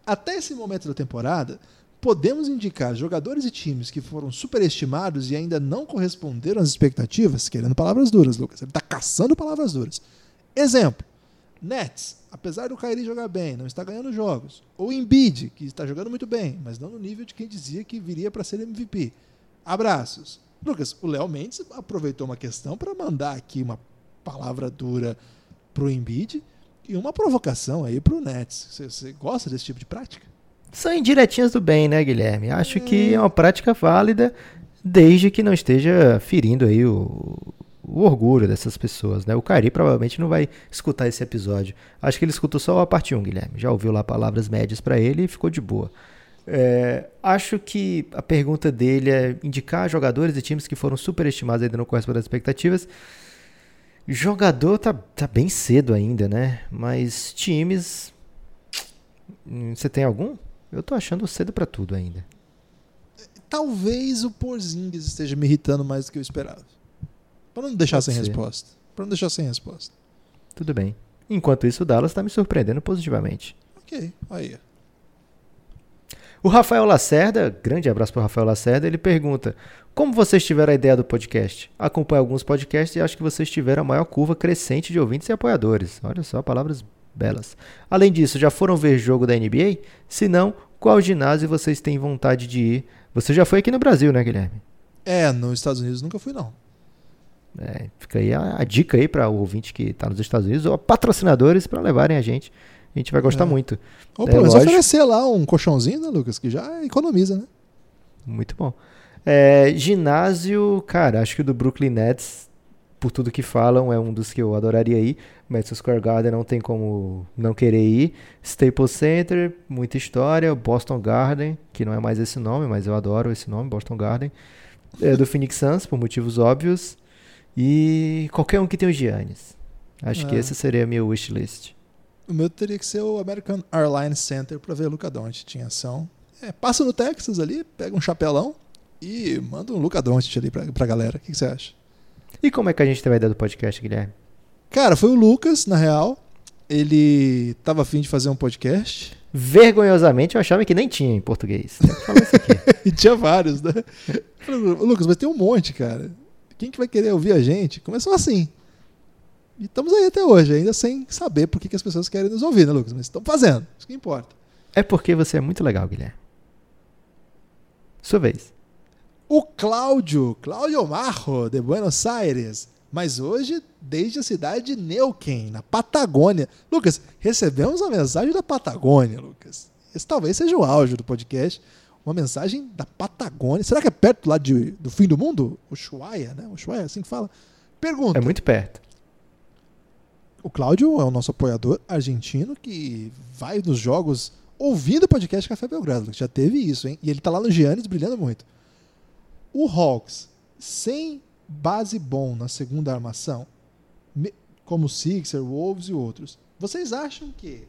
Até esse momento da temporada, podemos indicar jogadores e times que foram superestimados e ainda não corresponderam às expectativas, querendo palavras duras, Lucas. Ele está caçando palavras duras. Exemplo: Nets, apesar do Kyrie jogar bem, não está ganhando jogos. Ou Embiid, que está jogando muito bem, mas não no nível de quem dizia que viria para ser MVP. Abraços. Lucas, o Léo Mendes aproveitou uma questão para mandar aqui uma palavra dura pro Embiid e uma provocação aí pro Nets. Você, você gosta desse tipo de prática? São indiretinhas do bem, né, Guilherme? Acho que é uma prática válida, desde que não esteja ferindo aí o, o orgulho dessas pessoas, né? O Cari provavelmente não vai escutar esse episódio. Acho que ele escutou só a parte 1, Guilherme. Já ouviu lá palavras médias para ele e ficou de boa. É, acho que a pergunta dele é indicar jogadores e times que foram superestimados ainda não correspondem às expectativas. Jogador tá, tá bem cedo ainda, né? Mas times. hum, Você tem algum? Eu tô achando cedo pra tudo ainda. Talvez o Porzingis esteja me irritando mais do que eu esperava. Para não deixar Pode sem ser. resposta. Para não deixar sem resposta. Tudo bem. Enquanto isso, o Dallas tá me surpreendendo positivamente. Ok, aí. O Rafael Lacerda, grande abraço pro Rafael Lacerda, ele pergunta: Como vocês tiveram a ideia do podcast? Acompanho alguns podcasts e acho que vocês tiveram a maior curva crescente de ouvintes e apoiadores. Olha só, palavras belas. Além disso, já foram ver jogo da NBA? Se não, qual ginásio vocês têm vontade de ir? Você já foi aqui no Brasil, né, Guilherme? É, nos Estados Unidos nunca fui, não. É, fica aí a, a dica aí para o ouvinte que está nos Estados Unidos ou patrocinadores para levarem a gente. A gente vai gostar É. muito. Ou É, pelo menos oferecer lá um colchãozinho, né, Lucas? Que já economiza, né? Muito bom. É, ginásio, cara, acho que o do Brooklyn Nets, por tudo que falam, é um dos que eu adoraria ir. Madison Square Garden não tem como não querer ir. Staples Center, muita história. Boston Garden, que não é mais esse nome, mas eu adoro esse nome, Boston Garden. É, do Phoenix Suns, por motivos óbvios. E qualquer um que tenha o Giannis. Acho que É. esse seria a minha wishlist. O meu teria que ser o American Airlines Center para ver Luca Doncic em ação. É, passa no Texas ali, pega um chapelão e manda um Luca Doncic ali pra, pra galera. O que, que você acha? E como é que a gente teve a ideia do podcast, Guilherme? Cara, foi o Lucas, na real. Ele tava afim de fazer um podcast. Vergonhosamente, eu achava que nem tinha em português. *laughs* Que e tinha vários, né? Lucas, mas tem um monte, cara. Quem que vai querer ouvir a gente? Começou assim. E estamos aí até hoje, ainda sem saber por que, que as pessoas querem nos ouvir, né, Lucas? Mas estão fazendo. Isso que importa. É porque você é muito legal, Guilherme. Sua vez. O Cláudio, Cláudio Marro, de Buenos Aires. Mas hoje, desde a cidade de Neuquén, na Patagônia. Lucas, recebemos uma mensagem da Patagônia, Lucas. Esse talvez seja o auge do podcast. Uma mensagem da Patagônia. Será que é perto lá de, do fim do mundo? Ushuaia, né? Ushuaia, é assim que fala. Pergunta. É muito perto. O Cláudio é o nosso apoiador argentino que vai nos jogos ouvindo o podcast Café Belgrado. Já teve isso, hein? E ele tá lá no Giannis brilhando muito. O Hawks, sem base bom na segunda armação, como o Sixer, Wolves e outros, vocês acham que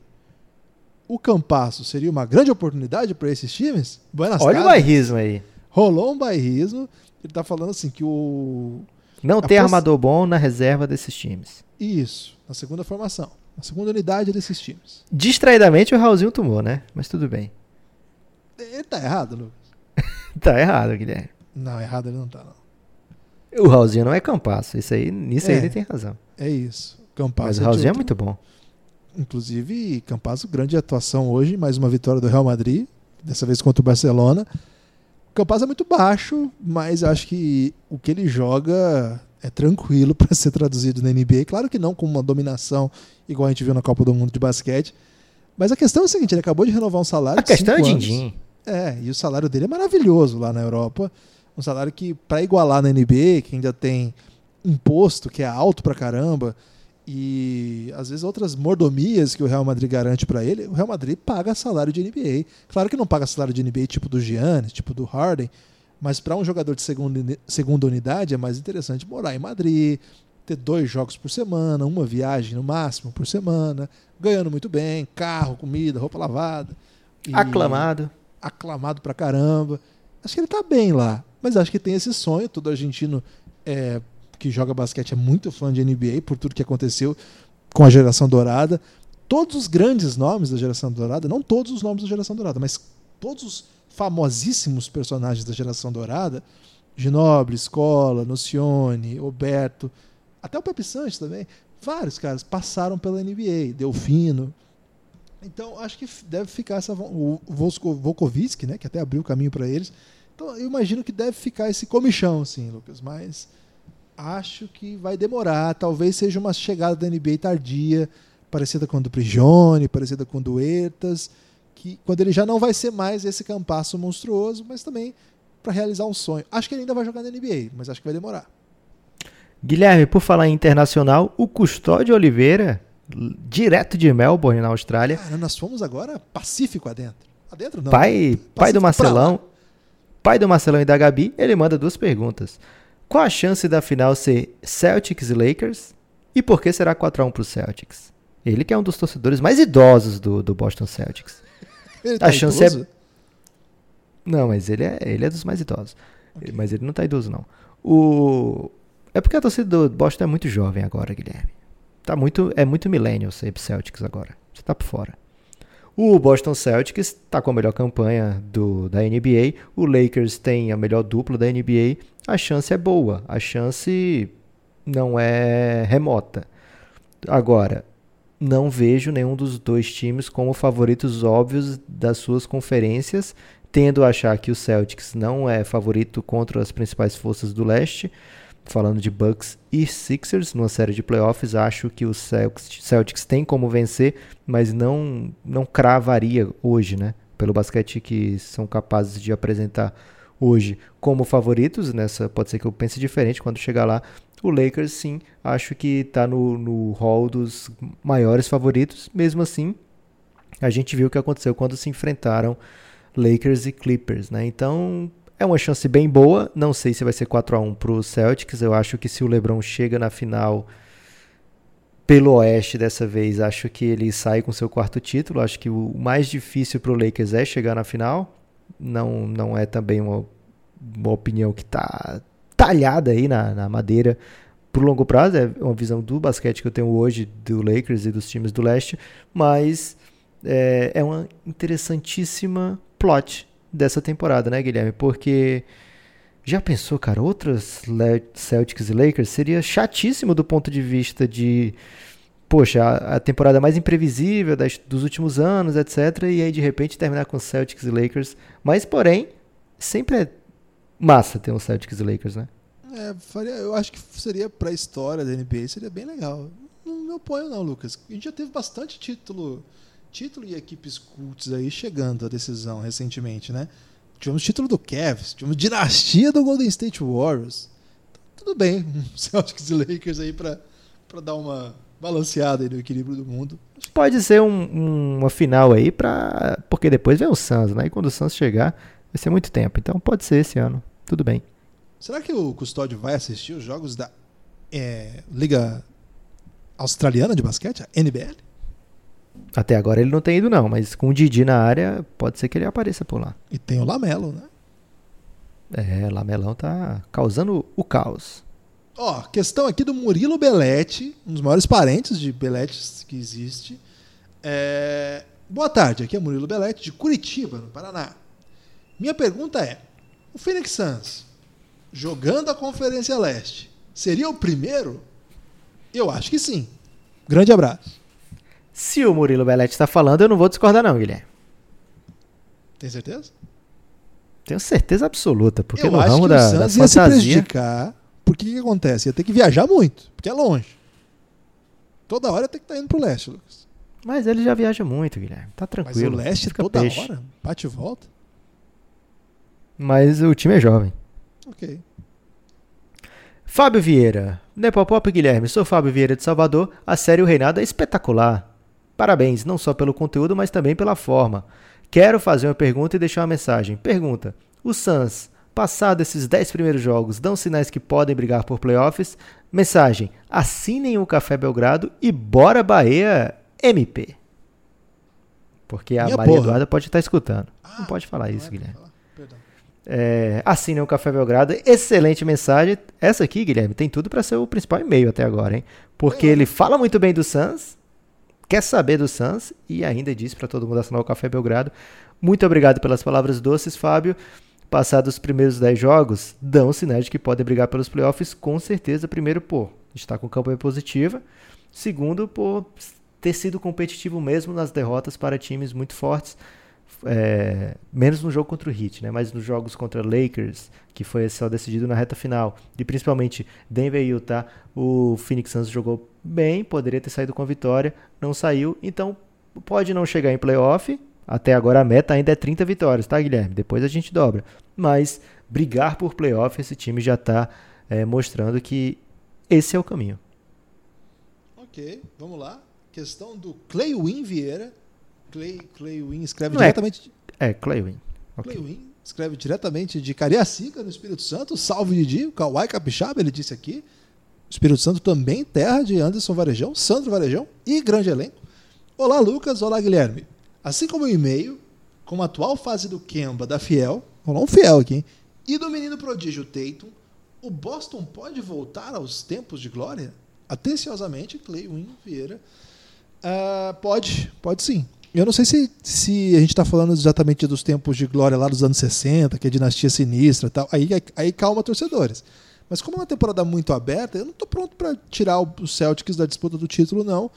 o Campasso seria uma grande oportunidade para esses times? Buenas Olha o tardes. bairrismo aí. Rolou um bairrismo. Ele tá falando assim que o Não tem poss- armador bom na reserva desses times. isso, na segunda formação, na segunda unidade desses times. Distraidamente o Raulzinho tomou, né? Mas tudo bem. Ele tá errado, Lucas? *laughs* Tá errado, Guilherme. Não, errado ele não tá, não. O Raulzinho não é campaço. Isso aí, nisso aí É. ele tem razão. É isso. Campazzo Mas o de Raulzinho é muito bom. Inclusive, Campazzo, grande atuação hoje, mais uma vitória do Real Madrid, dessa vez contra o Barcelona. O Campazzo é muito baixo, mas acho que o que ele joga é tranquilo *laughs* para ser traduzido na NBA. Claro que não com uma dominação igual a gente viu na Copa do Mundo de basquete. Mas a questão é a seguinte, ele acabou de renovar um salário A questão é din-din. É, e o salário dele é maravilhoso lá na Europa. Um salário que, para igualar na NBA, que ainda tem imposto, que é alto pra caramba, e às vezes outras mordomias que o Real Madrid garante para ele, o Real Madrid paga salário de NBA. Claro que não paga salário de NBA tipo do Giannis, tipo do Harden, mas para um jogador de segunda, segunda unidade é mais interessante morar em Madrid, ter dois jogos por semana, uma viagem no máximo por semana, ganhando muito bem, carro, comida, roupa lavada. Aclamado. Aclamado pra caramba. Acho que ele tá bem lá, mas acho que tem esse sonho, todo argentino é, que joga basquete é muito fã de NBA por tudo que aconteceu com a geração dourada. Todos os grandes nomes da geração dourada, não todos os nomes da geração dourada, mas todos os famosíssimos personagens da geração dourada, Ginoble, Escola, Nocione, Roberto, até o Pepe Sanches também, vários caras passaram pela NBA, Delfino. Então, acho que deve ficar essa o Volkovitsky, né, que até abriu o caminho para eles. Então, eu imagino que deve ficar esse comichão assim, Lucas, mas acho que vai demorar, talvez seja uma chegada da NBA tardia, parecida com a do Prigione, parecida com o do Ertas que quando ele já não vai ser mais esse campasso monstruoso, mas também para realizar um sonho. Acho que ele ainda vai jogar na NBA, mas acho que vai demorar. Guilherme, por falar em internacional, o Custódio Oliveira, direto de Melbourne, na Austrália. Cara, nós fomos agora Pacífico adentro. Adentro não. Pai, pai do Marcelão. Pai do Marcelão e da Gabi, ele manda duas perguntas. Qual a chance da final ser Celtics e Lakers? E por que será 4x1 pro Celtics? Ele que é um dos torcedores mais idosos do, do Boston Celtics. *laughs* Ele tá a chance é idoso? é. Não, mas ele é, ele é dos mais idosos. Okay. Mas ele não tá idoso, não. O... É porque a torcida do Boston é muito jovem agora, Guilherme. Tá muito, é muito millennial ser Celtics agora. Você tá por fora. O Boston Celtics está com a melhor campanha do, da NBA. O Lakers tem a melhor dupla da NBA. A chance é boa. A chance não é remota. Agora, não vejo nenhum dos dois times como favoritos óbvios das suas conferências, tendo a achar que o Celtics não é favorito contra as principais forças do leste. Falando de Bucks e Sixers numa série de playoffs, acho que o Celtics tem como vencer, mas não não cravaria hoje, né? Pelo basquete que são capazes de apresentar hoje como favoritos, nessa pode ser que eu pense diferente quando chegar lá, o Lakers, sim, acho que está no, no hall dos maiores favoritos. Mesmo assim, a gente viu o que aconteceu quando se enfrentaram Lakers e Clippers, né? Então, é uma chance bem boa. Não sei se vai ser 4 a 1 para os Celtics. Eu acho que se o LeBron chega na final pelo Oeste dessa vez, acho que ele sai com seu quarto título. Acho que o mais difícil para o Lakers é chegar na final. Não, não é também uma, uma opinião que está talhada aí na, na madeira pro longo prazo, é uma visão do basquete que eu tenho hoje do Lakers e dos times do leste, mas é, é uma interessantíssima plot dessa temporada, né, Guilherme? Porque já pensou, cara, outras Celtics e Lakers seria chatíssimo do ponto de vista de poxa, a, temporada mais imprevisível das, dos últimos anos, etc. E aí de repente terminar com Celtics e Lakers. Mas, porém, sempre é massa ter um Celtics e Lakers, né? É, faria, eu acho que seria pra história da NBA, seria bem legal. Não me oponho não, Lucas. A gente já teve bastante título, título e equipes cults aí chegando à decisão recentemente, né? Tivemos título do Cavs, tivemos dinastia do Golden State Warriors. Tudo bem, *laughs* Celtics e Lakers aí pra, pra dar uma balanceada aí no equilíbrio do mundo. Pode ser um, uma final aí pra... porque depois vem o Suns, né? E quando o Suns chegar, vai ser muito tempo. Então pode ser esse ano. Tudo bem. Será que o Custódio vai assistir os jogos da é, Liga Australiana de Basquete, a NBL? Até agora ele não tem ido, não, mas com o Didi na área, pode ser que ele apareça por lá. E tem o Lamelo, né? É, Lamelão tá causando o caos. Ó, questão aqui do Murilo Belletti, um dos maiores parentes de Belletti que existe. É... Boa tarde, aqui é Murilo Belletti, de Curitiba, no Paraná. Minha pergunta é: o Phoenix Suns, jogando a Conferência Leste, seria o primeiro? Eu acho que sim. Grande abraço. Se o Murilo Belletti está falando, eu não vou discordar, não, Guilherme. Tem certeza? Tenho certeza absoluta, porque eu no ramo da, o da fantasia. Porque o que, que acontece? Ia ter que viajar muito, porque é longe. Toda hora ia ter que estar indo pro leste, Lucas. Mas ele já viaja muito, Guilherme. Tá Mas tranquilo. o leste fica toda peixe. hora, bate e volta. Mas o time é jovem. Ok. Fábio Vieira. Nepopop Guilherme, sou Fábio Vieira de Salvador. A série O Reinado é espetacular. Parabéns, não só pelo conteúdo, mas também pela forma. Quero fazer uma pergunta e deixar uma mensagem. Pergunta: O Suns, passado esses 10 primeiros jogos, dão sinais que podem brigar por playoffs? Mensagem: assinem o Café Belgrado e bora Bahia MP. Porque a Minha Maria porra. Eduarda pode estar escutando. não Ah, pode falar não isso, é Guilherme. falar? É, assinem o Café Belgrado. Excelente mensagem. Essa aqui, Guilherme, tem tudo para ser o principal e-mail até agora, hein? Porque É. ele fala muito bem do Suns, quer saber do Suns e ainda diz para todo mundo assinar o Café Belgrado. Muito obrigado pelas palavras doces, Fábio. Passados os primeiros 10 jogos, dão sinais de que podem brigar pelos playoffs, com certeza. Primeiro, por estar com campanha positiva. Segundo, por ter sido competitivo mesmo nas derrotas para times muito fortes. É, menos no jogo contra o Heat, né? mas nos jogos contra Lakers, que foi só decidido na reta final, e principalmente Denver e Utah, o Phoenix Suns jogou bem, poderia ter saído com a vitória, não saiu, então pode não chegar em playoff, até agora a meta ainda é 30 vitórias, tá Guilherme? Depois a gente dobra, mas brigar por playoff, esse time já está mostrando que esse é o caminho. Ok, vamos lá. Questão do Clay Win Vieira. Clay, Clay Win escreve Não é- diretamente. É, Claywin. Clay Win escreve diretamente de Cariacica, no Espírito Santo. Salve Didi, o Kawhi Capixaba, ele disse aqui. Espírito Santo também terra de Anderson Varejão, Sandro Varejão e grande elenco. Olá, Lucas. Olá, Guilherme. Assim como o e-mail, com a atual fase do Kemba da Fiel, rolou um Fiel aqui, hein? e do menino prodígio Tatum, o Boston pode voltar aos tempos de glória? Atenciosamente, Clay Win Vieira. Ah, pode, pode sim. Eu não sei se, se a gente está falando exatamente dos tempos de glória lá dos anos 60, que é a dinastia sinistra e tal. Aí, aí calma, torcedores. Mas como é uma temporada muito aberta, eu não estou pronto para tirar o Celtics da disputa do título, não.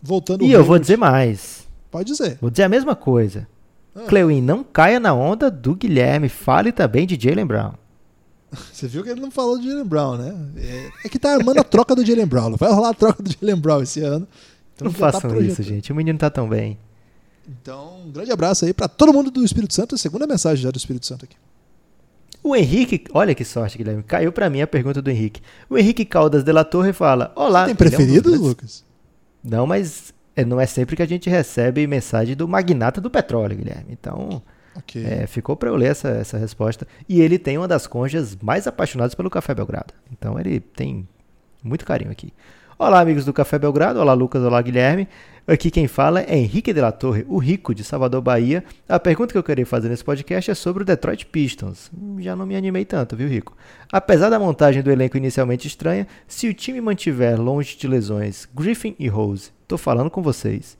Voltando E eu vou dizer mais. Pode dizer. Vou dizer a mesma coisa. Ah. Clewin, não caia na onda do Guilherme. Fale também de Jalen Brown. *laughs* Você viu que ele não falou de Jalen Brown, né? É, é que tá armando a troca do Jalen Brown. Vai rolar a troca do Jalen Brown esse ano. Então não tá façam projetando. isso, gente. O menino tá tão bem. Então, um grande abraço aí para todo mundo do Espírito Santo. Segunda mensagem já do Espírito Santo aqui. O Henrique, olha que sorte, Guilherme. Caiu pra mim a pergunta do Henrique. O Henrique Caldas de la Torre fala: Olá. Tem preferidos, dos grandes- Lucas? Não, mas não é sempre que a gente recebe mensagem do magnata do petróleo, Guilherme. Então, Ok. é, ficou pra eu ler essa, essa resposta. E ele tem uma das conjas mais apaixonadas pelo Café Belgrado. Então, ele tem muito carinho aqui. Olá, amigos do Café Belgrado. Olá, Lucas. Olá, Guilherme. Aqui quem fala é Henrique de la Torre, o rico de Salvador, Bahia. A pergunta que eu queria fazer nesse podcast é sobre o Detroit Pistons. Já não me animei tanto, viu, Rico? Apesar da montagem do elenco inicialmente estranha, se o time mantiver longe de lesões Griffin e Rose, tô falando com vocês.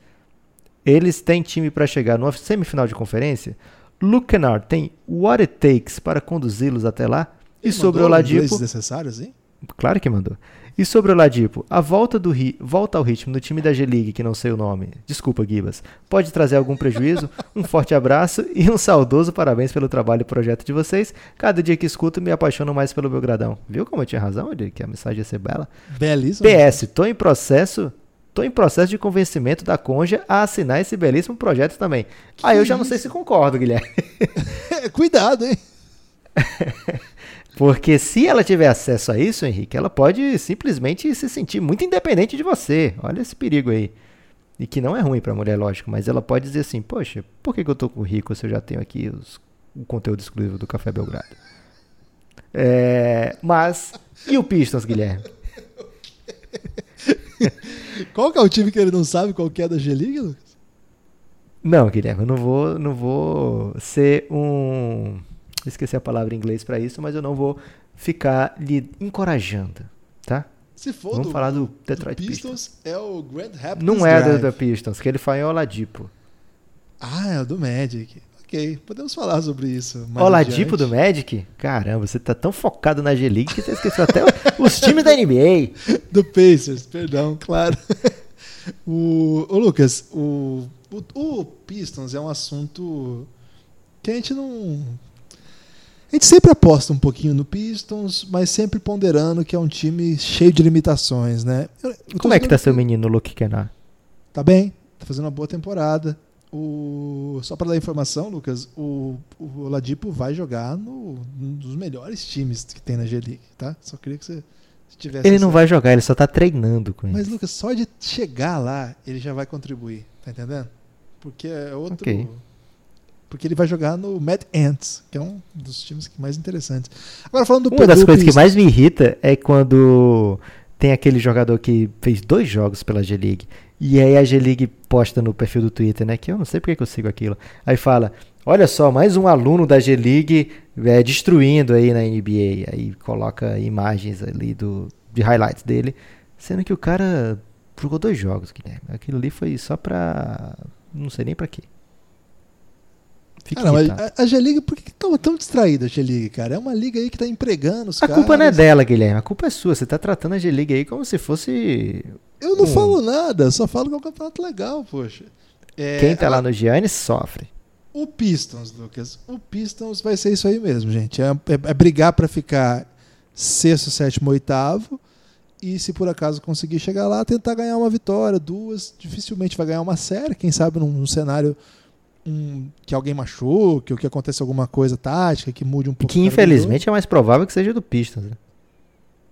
Eles têm time para chegar numa semifinal de conferência? Luke Kennard tem what it takes para conduzi-los até lá? E Ele sobre o Oladipo... desnecessário, assim? Claro que mandou. E sobre o Ladipo, a volta, do ri... volta ao ritmo do time da G-League, que não sei o nome, desculpa, Gibas, pode trazer algum prejuízo? Um forte abraço e um saudoso parabéns pelo trabalho e projeto de vocês. Cada dia que escuto, me apaixono mais pelo Belgradão. Viu como eu tinha razão, que a mensagem ia ser bela? Belíssimo. PS, tô em processo... Tô em processo de convencimento da Conja a assinar esse belíssimo projeto também. ah, eu já não sei se concordo, Guilherme. *laughs* Cuidado, hein? *laughs* Porque se ela tiver acesso a isso, Henrique, ela pode simplesmente se sentir muito independente de você. Olha esse perigo aí. E que não é ruim pra mulher, lógico, mas ela pode dizer assim: Poxa, por que, que eu tô com o rico se eu já tenho aqui os- o conteúdo exclusivo do Café Belgrado? É, mas. E o Pistons, Guilherme? *laughs* *laughs* Qual que é o time que ele não sabe qual que é da G-League, Lucas? Não, Guilherme, eu não vou, não vou ser um. Esqueci a palavra em inglês pra isso, mas eu não vou ficar lhe encorajando, tá? Se for Vamos do, falar do do Detroit Pistons, é o Grand Rapids Não é do, da Pistons, que ele fala em Oladipo. Ah, é o do Magic. Ok, podemos falar sobre isso. Oladipo adiante. do Magic? Caramba, você tá tão focado na G-League que você esqueceu até os times da NBA. *laughs* Do Pacers, perdão, claro. *laughs* o, ô, Lucas, o, o, o Pistons é um assunto que a gente não. A gente sempre aposta um pouquinho no Pistons, mas sempre ponderando que é um time cheio de limitações, né? Eu- o Como é que tá seu menino Luke Kennard? Tá bem, tá fazendo uma boa temporada. O, só para dar informação, Lucas, o, o Oladipo vai jogar no, num dos melhores times que tem na G-League, tá? Só queria que você Se tivesse Ele não essa- vai jogar, ele só tá treinando com Mas, isso. Lucas, só de chegar lá, ele já vai contribuir, tá entendendo? Porque é outro. Ok. Porque ele vai jogar no Mad Ants, que é um dos times mais interessantes. Agora, falando do Uma das coisas que mais me irrita é quando tem aquele jogador que fez dois jogos pela G-League. E aí a G-League posta no perfil do Twitter, né? Que eu não sei porque que eu sigo aquilo. Aí fala: Olha só, mais um aluno da G-League é, destruindo aí na NBA. Aí coloca imagens ali do, de highlights dele. Sendo que o cara jogou dois jogos, Guilherme. Aquilo ali foi só pra. Não sei nem pra quê. Não, irritado. a, a G-League, por que tá tão distraída a G-League, cara? É uma liga aí que tá empregando os A caras. culpa não é dela, Guilherme. A culpa é sua. Você tá tratando a G-League aí como se fosse. Eu não Hum. falo nada, só falo que é um campeonato legal, poxa. É, Quem tá a- lá no Giannis sofre. O Pistons, Lucas. O Pistons vai ser isso aí mesmo, gente. É, é- é brigar pra ficar sexto, sétimo, oitavo. E se por acaso conseguir chegar lá, tentar ganhar uma vitória, duas. Dificilmente vai ganhar uma série. Quem sabe num, num cenário um, que alguém machuque, ou que aconteça alguma coisa tática, que mude um pouco. Que infelizmente é mais provável que seja do Pistons. né?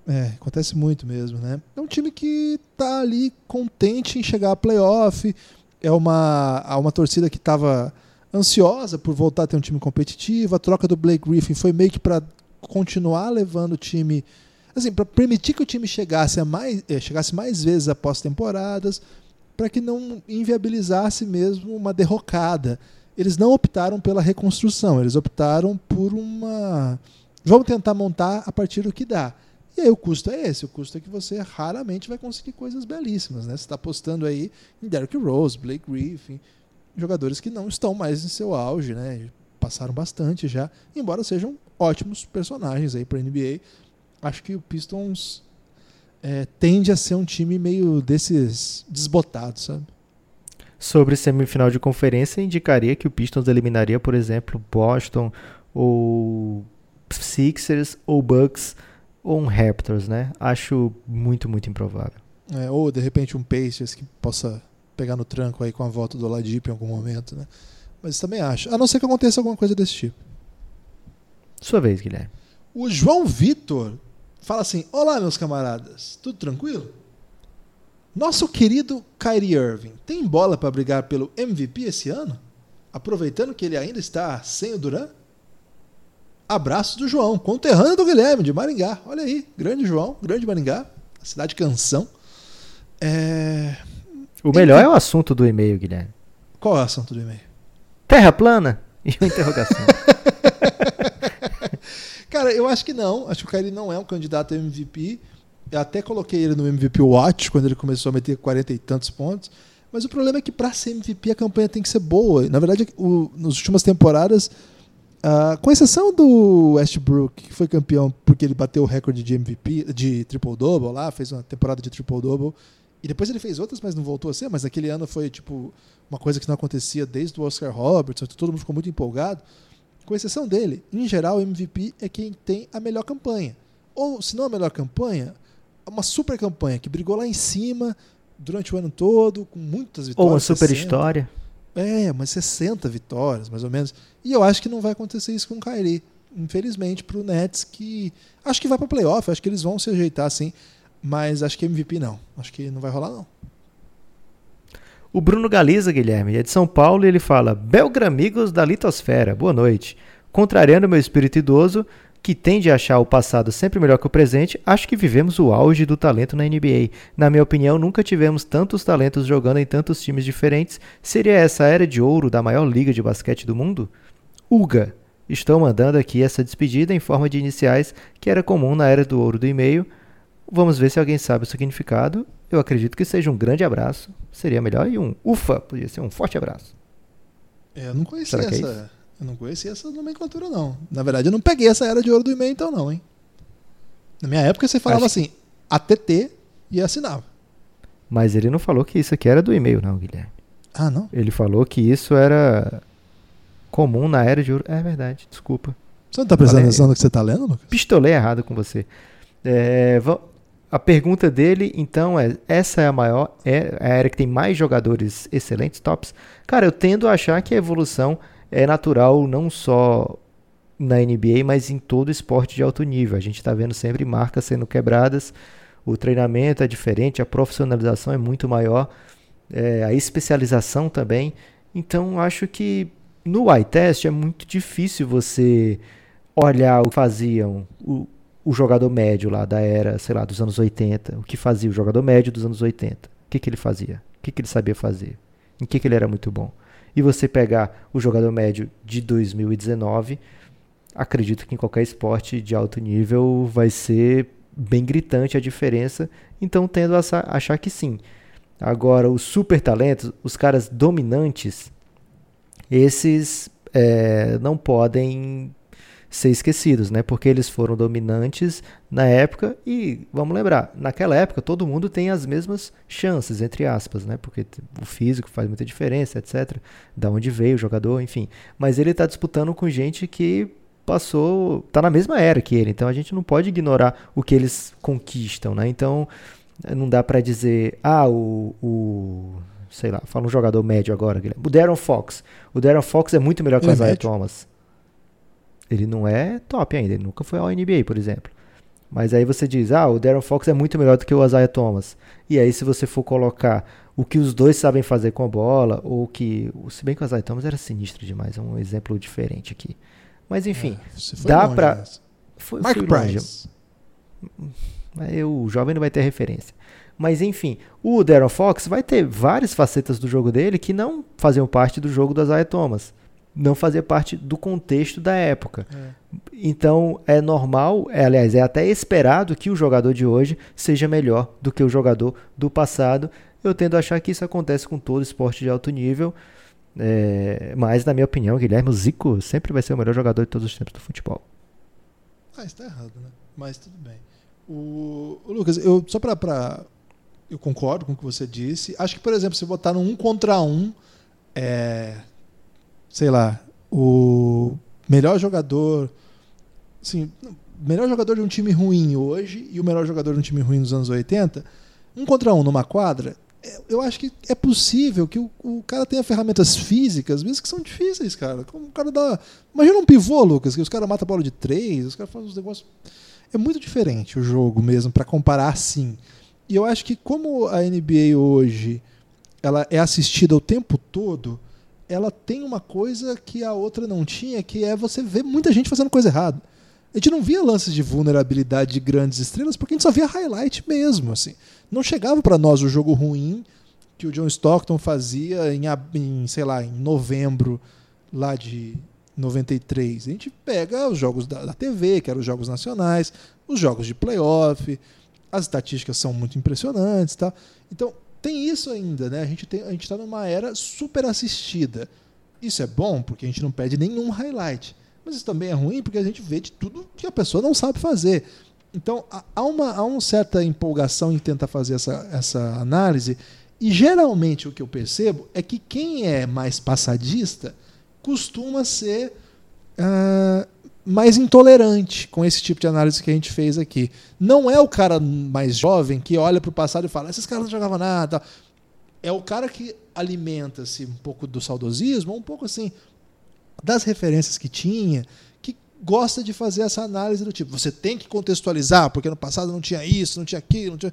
é, acontece muito mesmo, né? É um time que tá ali contente em chegar a playoff. É uma, uma torcida que estava ansiosa por voltar a ter um time competitivo. A troca do Blake Griffin foi meio que para continuar levando o time, assim, para permitir que o time chegasse a mais, eh, chegasse mais vezes após temporadas, para que não inviabilizasse mesmo uma derrocada. Eles não optaram pela reconstrução, eles optaram por uma vamos tentar montar a partir do que dá. E aí o custo é esse, o custo é que você raramente vai conseguir coisas belíssimas, né? Você está apostando aí em Derrick Rose, Blake Griffin, jogadores que não estão mais em seu auge, né? Passaram bastante já, embora sejam ótimos personagens aí para NBA. Acho que o Pistons é, tende a ser um time meio desses desbotados, sabe? Sobre semifinal de conferência, indicaria que o Pistons eliminaria, por exemplo, Boston ou Sixers ou Bucks ou um Raptors, né? Acho muito, muito improvável. É, ou de repente um Pacers que possa pegar no tranco aí com a volta do Oladipo em algum momento, né? Mas também acho. A não ser que aconteça alguma coisa desse tipo. Sua vez, Guilherme. O João Vitor fala assim: Olá, meus camaradas, tudo tranquilo? Nosso querido Kyrie Irving tem bola para brigar pelo MVP esse ano? Aproveitando que ele ainda está sem o Duran? Abraço do João, conterrâneo do Guilherme, de Maringá. Olha aí, grande João, grande Maringá, a cidade canção. É... O melhor é o assunto do e-mail, Guilherme. Qual é o assunto do e-mail? Terra plana? E uma interrogação. *laughs* Cara, eu acho que não. Acho que o Kyrie não é um candidato a MVP. Eu até coloquei ele no MVP Watch quando ele começou a meter 40 e tantos pontos. Mas o problema é que para ser MVP a campanha tem que ser boa. Na verdade, o, nas últimas temporadas, ah, com exceção do Westbrook, que foi campeão porque ele bateu o recorde de MVP, de triple-double lá, fez uma temporada de triple-double. E depois ele fez outras, mas não voltou a ser. Mas naquele ano foi tipo uma coisa que não acontecia desde o Oscar Robertson. Todo mundo ficou muito empolgado. Com exceção dele, em geral, o MVP é quem tem a melhor campanha. Ou, se não a melhor campanha, uma super campanha que brigou lá em cima durante o ano todo, com muitas vitórias. Ou uma super 60. história. É, umas 60 vitórias, mais ou menos. E eu acho que não vai acontecer isso com o Kyrie. Infelizmente, pro Nets, que. Acho que vai pra playoff, acho que eles vão se ajeitar sim. Mas acho que MVP não. Acho que não vai rolar, não. O Bruno Galiza, Guilherme, é de São Paulo e ele fala: Belgramigos da litosfera, boa noite. Contrariando meu espírito idoso, que tende a achar o passado sempre melhor que o presente, acho que vivemos o auge do talento na NBA. Na minha opinião, nunca tivemos tantos talentos jogando em tantos times diferentes. Seria essa a era de ouro da maior liga de basquete do mundo? Uga, estou mandando aqui essa despedida em forma de iniciais que era comum na era do ouro do e-mail. Vamos ver se alguém sabe o significado. Eu acredito que seja um grande abraço. Seria melhor e um ufa, podia ser um forte abraço. É, eu não conhecia Será é essa. eu não conhecia essa nomenclatura, não. Na verdade, eu não peguei essa era de ouro do e-mail, então, não, hein? Na minha época, você falava Acho assim, ATT e assinava. Mas ele não falou que isso aqui era do e-mail, não, Guilherme. Ah, não? Ele falou que isso era comum na era de ouro. É verdade, desculpa. Você não tá prestando atenção no que você tá lendo, Lucas? Pistolei errado com você. É, a pergunta dele, então, é: essa é a maior, é a era que tem mais jogadores excelentes, tops? Cara, eu tendo a achar que a evolução é natural não só na NBA, mas em todo esporte de alto nível. A gente está vendo sempre marcas sendo quebradas, o treinamento é diferente, a profissionalização é muito maior, é, a especialização também. Então, acho que no eye test é muito difícil você olhar o que faziam o, o jogador médio lá da era, sei lá, dos anos 80, o que fazia o jogador médio dos anos 80. O que, que ele fazia? O que, que ele sabia fazer? Em que, que ele era muito bom? E você pegar o jogador médio de 2019, acredito que em qualquer esporte de alto nível vai ser bem gritante a diferença, então tendo a achar que sim. Agora, os super talentos, os caras dominantes, esses é, não podem ser esquecidos, né? Porque eles foram dominantes na época e vamos lembrar, naquela época todo mundo tem as mesmas chances entre aspas, né? Porque o físico faz muita diferença, etc. Da onde veio o jogador, enfim. Mas ele está disputando com gente que passou, tá na mesma era que ele. Então a gente não pode ignorar o que eles conquistam, né? Então não dá para dizer, ah, o, o sei lá, fala um jogador médio agora, Guilherme. O Darren Fox. O Darren Fox é muito melhor que o Isaiah Thomas. Ele não é top ainda, ele nunca foi ao NBA, por exemplo. Mas aí você diz, ah, o Darren Fox é muito melhor do que o Isaiah Thomas. E aí se você for colocar o que os dois sabem fazer com a bola, ou que, se bem que o Isaiah Thomas era sinistro demais, é um exemplo diferente aqui. Mas enfim, é, dá longe, pra... Foi, Mark Price. O jovem não vai ter referência. Mas enfim, o Darren Fox vai ter várias facetas do jogo dele que não faziam parte do jogo do Isaiah Thomas não fazia parte do contexto da época. É. Então é normal, é, aliás, é até esperado que o jogador de hoje seja melhor do que o jogador do passado. Eu tendo a achar que isso acontece com todo esporte de alto nível. É, mas, na minha opinião, Guilherme Zico sempre vai ser o melhor jogador de todos os tempos do futebol. Ah, está errado, né? Mas tudo bem. O, o Lucas, eu só para. Eu concordo com o que você disse. Acho que, por exemplo, se botar no um contra um, é, sei lá, o melhor jogador, assim, melhor jogador de um time ruim hoje e o melhor jogador de um time ruim nos anos 80, um contra um numa quadra, é, eu acho que é possível que o, o cara tenha ferramentas físicas, mesmo que são difíceis, cara. Como o cara dá. Imagina um pivô, Lucas, que os caras matam a bola de três, os caras fazem uns negócios. É muito diferente o jogo mesmo, para comparar assim. E eu acho que como a NBA hoje ela é assistida o tempo todo, ela tem uma coisa que a outra não tinha, que é você ver muita gente fazendo coisa errada. A gente não via lances de vulnerabilidade de grandes estrelas porque a gente só via highlight mesmo, assim. Não chegava para nós o jogo ruim que o John Stockton fazia em, em, sei lá, em novembro lá de 93. A gente pega os jogos da, da TV, que eram os jogos nacionais, os jogos de playoff, as estatísticas são muito impressionantes, tá? Então, tem isso ainda, né? A gente tem, a gente está numa era super assistida. Isso é bom porque a gente não pede nenhum highlight, mas isso também é ruim porque a gente vê de tudo que a pessoa não sabe fazer. Então há uma, há uma certa empolgação em tentar fazer essa, essa análise e geralmente o que eu percebo é que quem é mais passadista costuma ser uh, mais intolerante com esse tipo de análise que a gente fez aqui. Não é o cara mais jovem que olha para o passado e fala: esses caras não jogavam nada. É o cara que alimenta-se um pouco do saudosismo, um pouco assim, das referências que tinha, que gosta de fazer essa análise do tipo: você tem que contextualizar, porque no passado não tinha isso, não tinha aquilo. Não tinha...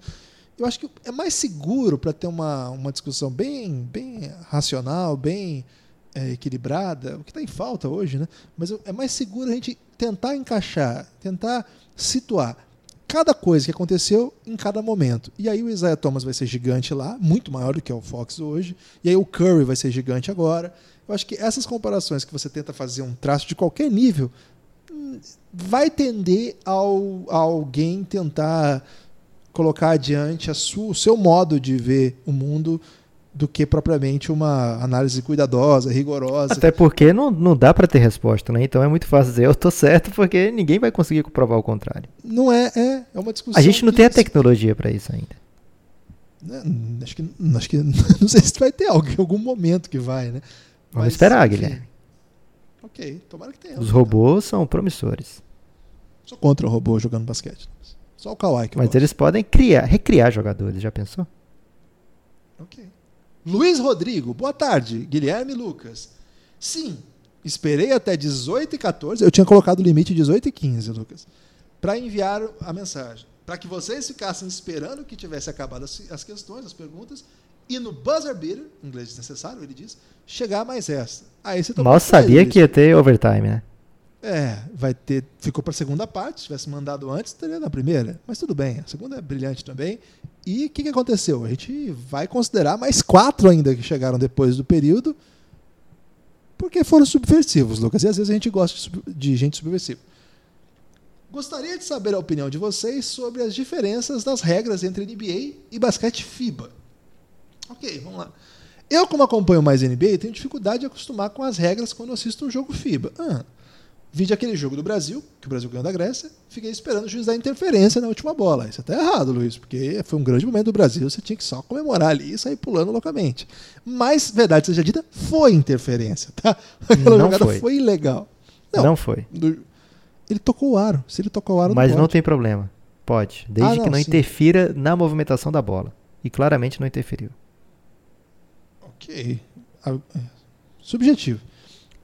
Eu acho que é mais seguro para ter uma, uma discussão bem, bem racional, bem é, equilibrada, o que está em falta hoje, né? mas é mais seguro a gente tentar encaixar, tentar situar cada coisa que aconteceu em cada momento. E aí o Isaiah Thomas vai ser gigante lá, muito maior do que é o Fox hoje, e aí o Curry vai ser gigante agora. Eu acho que essas comparações que você tenta fazer um traço de qualquer nível hum, vai tender ao, a alguém tentar colocar adiante a sua, o seu modo de ver o mundo do que propriamente uma análise cuidadosa, rigorosa. Até porque não, não dá para ter resposta, né? Então é muito fácil dizer eu tô certo porque ninguém vai conseguir comprovar o contrário. Não é, é, é uma discussão. A gente não tem a tecnologia para isso ainda. Né, acho que, acho que *laughs* não sei se vai ter algo em algum momento que vai, né? Vamos Mas, esperar, enfim. Guilherme. Ok, tomara que tenha. Os robôs são promissores. Sou contra o robô jogando basquete. Só o Kawhi que Mas eles podem criar, recriar jogadores, já pensou? Ok. Luiz Rodrigo, boa tarde. Guilherme Lucas. Sim, Esperei até 18 e 14, eu tinha colocado o limite 18 e 15, Lucas, para enviar a mensagem. Para que vocês ficassem esperando que tivesse acabado as, as questões, as perguntas, e no buzzer beater, inglês desnecessário, ele diz, chegar mais esta. Aí você Mal sabia que ia ter overtime, né? É, vai ter. Ficou para a segunda parte. Se tivesse mandado antes, teria na primeira. Mas tudo bem. A segunda é brilhante também. E o que, que aconteceu? A gente vai considerar mais quatro ainda que chegaram depois do período, porque foram subversivos, Lucas. E às vezes a gente gosta de, gente subversiva. Gostaria de saber a opinião de vocês sobre as diferenças das regras entre NBA e basquete FIBA. Ok, vamos lá. Eu, como acompanho mais NBA, tenho dificuldade de acostumar com as regras quando assisto um jogo FIBA. Ah, Vide aquele jogo do Brasil, que o Brasil ganhou da Grécia, fiquei esperando o juiz dar interferência na última bola. Isso tá errado, Luiz, porque foi um grande momento do Brasil, você tinha que só comemorar ali e sair pulando loucamente. Mas, verdade seja dita, foi interferência, tá? *laughs* Aquela Não jogada foi. foi, ilegal. Não, foi. do- Ele tocou o aro. Se ele tocou o aro, Mas não não tem problema. Pode. Desde Ah, não, que não sim. interfira na movimentação da bola. E claramente não interferiu. Ok. Ah, é. Subjetivo.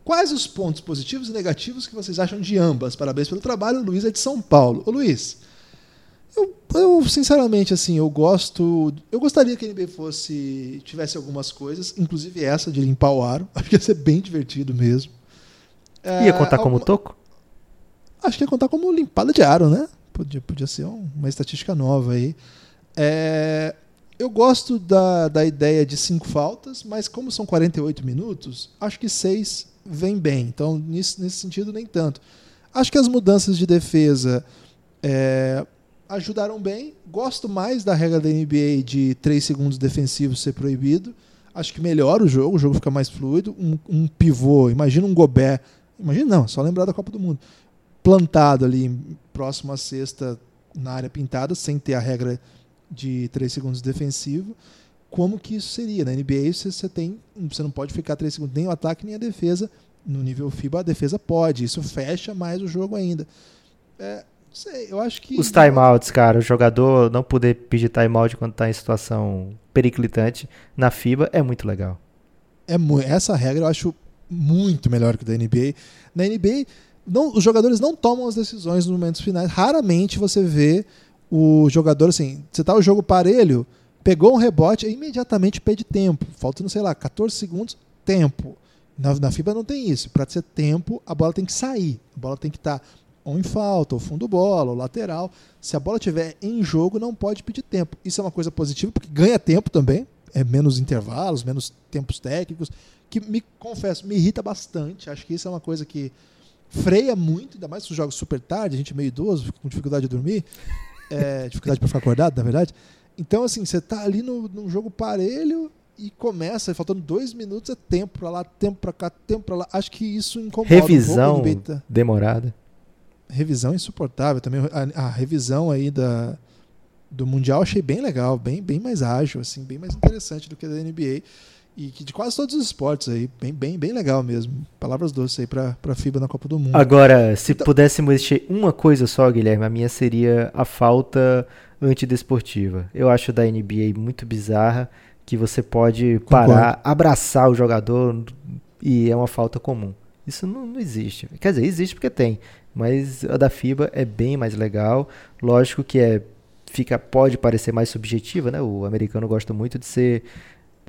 Quais os pontos positivos e negativos que vocês acham de ambas? Parabéns pelo trabalho, Luiz é de São Paulo. Ô Luiz, eu, eu, sinceramente assim, eu gosto, eu gostaria que a NBA fosse tivesse algumas coisas, inclusive essa de limpar o aro. *laughs* Acho que ia ser bem divertido mesmo. Ia É, contar como alguma- toco? Acho que ia contar como limpada de aro, né? Podia, podia ser um- uma estatística nova aí. É, eu gosto da, da ideia de cinco faltas, mas como são 48 minutos, acho que seis vem bem. Então, nesse sentido, nem tanto. Acho que as mudanças de defesa é, ajudaram bem. Gosto mais da regra da NBA de 3 segundos defensivos ser proibido. Acho que melhora o jogo, o jogo fica mais fluido. Um, um pivô, imagina um Gobert. Imagina não, só lembrar da Copa do Mundo. Plantado ali próximo à cesta na área pintada, sem ter a regra de 3 segundos defensivo. Como que isso seria? Na NBA você, você tem. Você não pode ficar 3 segundos, nem o ataque nem a defesa. No nível FIBA, a defesa pode. Isso fecha mais o jogo ainda. É, não sei, eu acho que. Os timeouts, cara, o jogador não poder pedir timeout quando tá em situação periclitante na FIBA é muito legal. É, essa regra eu acho muito melhor que a da NBA. Na NBA, não, os jogadores não tomam as decisões nos momentos finais. Raramente você vê o jogador assim, você tá o jogo parelho, pegou um rebote, e imediatamente pede tempo. Faltando, sei lá, 14 segundos, tempo. Na, na FIBA não tem isso. Para ser tempo, a bola tem que sair. A bola tem que estar ou em falta, ou fundo bola, ou lateral. Se a bola estiver em jogo, não pode pedir tempo. Isso é uma coisa positiva, porque ganha tempo também. É menos intervalos, menos tempos técnicos, que me confesso, me irrita bastante. Acho que isso é uma coisa que freia muito, ainda mais se os jogos super tarde, a gente é meio idoso, com dificuldade de dormir, é, dificuldade para ficar acordado, na verdade. Então, assim, você tá ali no, num jogo parelho e começa, faltando dois minutos, é tempo para lá, tempo para cá, tempo para lá. Acho que isso incomoda Revisão um pouco. demorada. revisão insuportável também. A, a revisão aí da, do Mundial achei bem legal, bem, bem mais ágil, assim, bem mais interessante do que a da NBA. E que de quase todos os esportes aí, bem, bem, bem legal mesmo. Palavras doces aí pra, pra FIBA na Copa do Mundo. Agora, se Então- pudéssemos mexer uma coisa só, Guilherme, a minha seria a falta antidesportiva. Eu acho da NBA muito bizarra que você pode Concordo. parar, abraçar o jogador e é uma falta comum. Isso não, não existe. Quer dizer, existe porque tem, mas a da FIBA é bem mais legal. Lógico que é fica pode parecer mais subjetiva, né? O americano gosta muito de ser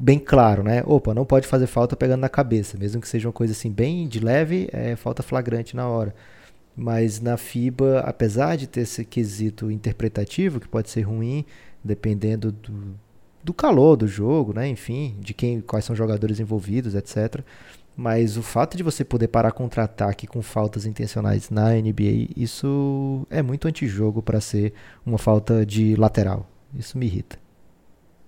bem claro, né? Opa, não pode fazer falta pegando na cabeça, mesmo que seja uma coisa assim bem de leve, é falta flagrante na hora. Mas na FIBA, apesar de ter esse quesito interpretativo, que pode ser ruim, dependendo do, do calor do jogo, né? Enfim, de quem, quais são os jogadores envolvidos, etc. Mas o fato de você poder parar contra-ataque com faltas intencionais na NBA, isso é muito antijogo para ser uma falta de lateral. Isso me irrita.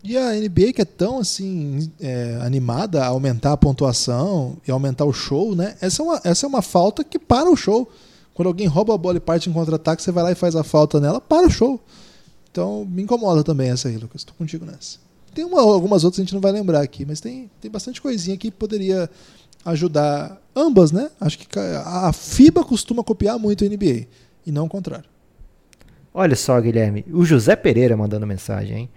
E a NBA que é tão assim é, animada a aumentar a pontuação e aumentar o show, né? Essa é, uma, essa é uma falta que para o show. Quando alguém rouba a bola e parte em contra-ataque, você vai lá e faz a falta nela, para o show. Então me incomoda também essa aí, Lucas. Estou contigo nessa. Tem uma, algumas outras que a gente não vai lembrar aqui, mas tem, tem bastante coisinha que poderia ajudar ambas, né? Acho que a FIBA costuma copiar muito a NBA e não o contrário. Olha só, Guilherme, o José Pereira mandando mensagem, hein?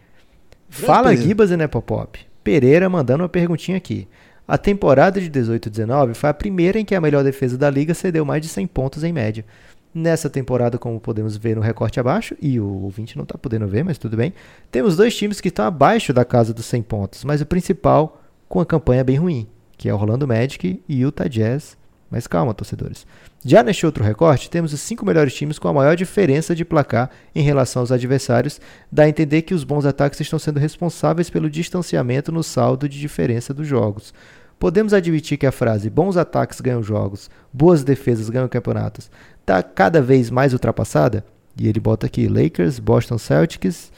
Fala Pereira. Gibas e Nepopop. Pereira mandando uma perguntinha aqui. A temporada de 18-19 foi a primeira em que a melhor defesa da liga cedeu mais de 100 pontos em média. Nessa temporada, como podemos ver no recorte abaixo, e o ouvinte não está podendo ver, mas tudo bem, temos dois times que estão abaixo da casa dos 100 pontos, mas o principal com a campanha bem ruim, que é o Orlando Magic e Utah Jazz. Mas calma, torcedores. Já neste outro recorte, temos os cinco melhores times com a maior diferença de placar em relação aos adversários, dá a entender que os bons ataques estão sendo responsáveis pelo distanciamento no saldo de diferença dos jogos. Podemos admitir que a frase bons ataques ganham jogos, boas defesas ganham campeonatos está cada vez mais ultrapassada? E ele bota aqui Lakers, Boston Celtics,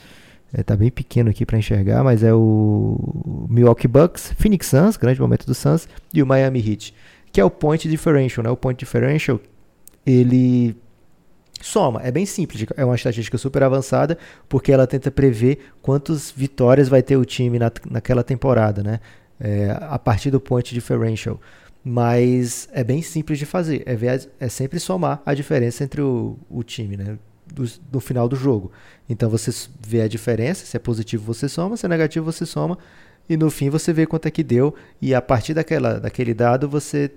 é, tá bem pequeno aqui para enxergar, mas é o Milwaukee Bucks, Phoenix Suns, grande momento do Suns, e o Miami Heat que é o point differential, né? O point differential, ele soma, é bem simples, é uma estatística super avançada, porque ela tenta prever quantas vitórias vai ter o time na, naquela temporada, né? É, a partir do point differential. Mas é bem simples de fazer, é, ver, é sempre somar a diferença entre o, o time, né? Do, do final do jogo. Então você vê a diferença, se é positivo você soma, se é negativo você soma, e no fim você vê quanto é que deu, e a partir daquela, daquele dado você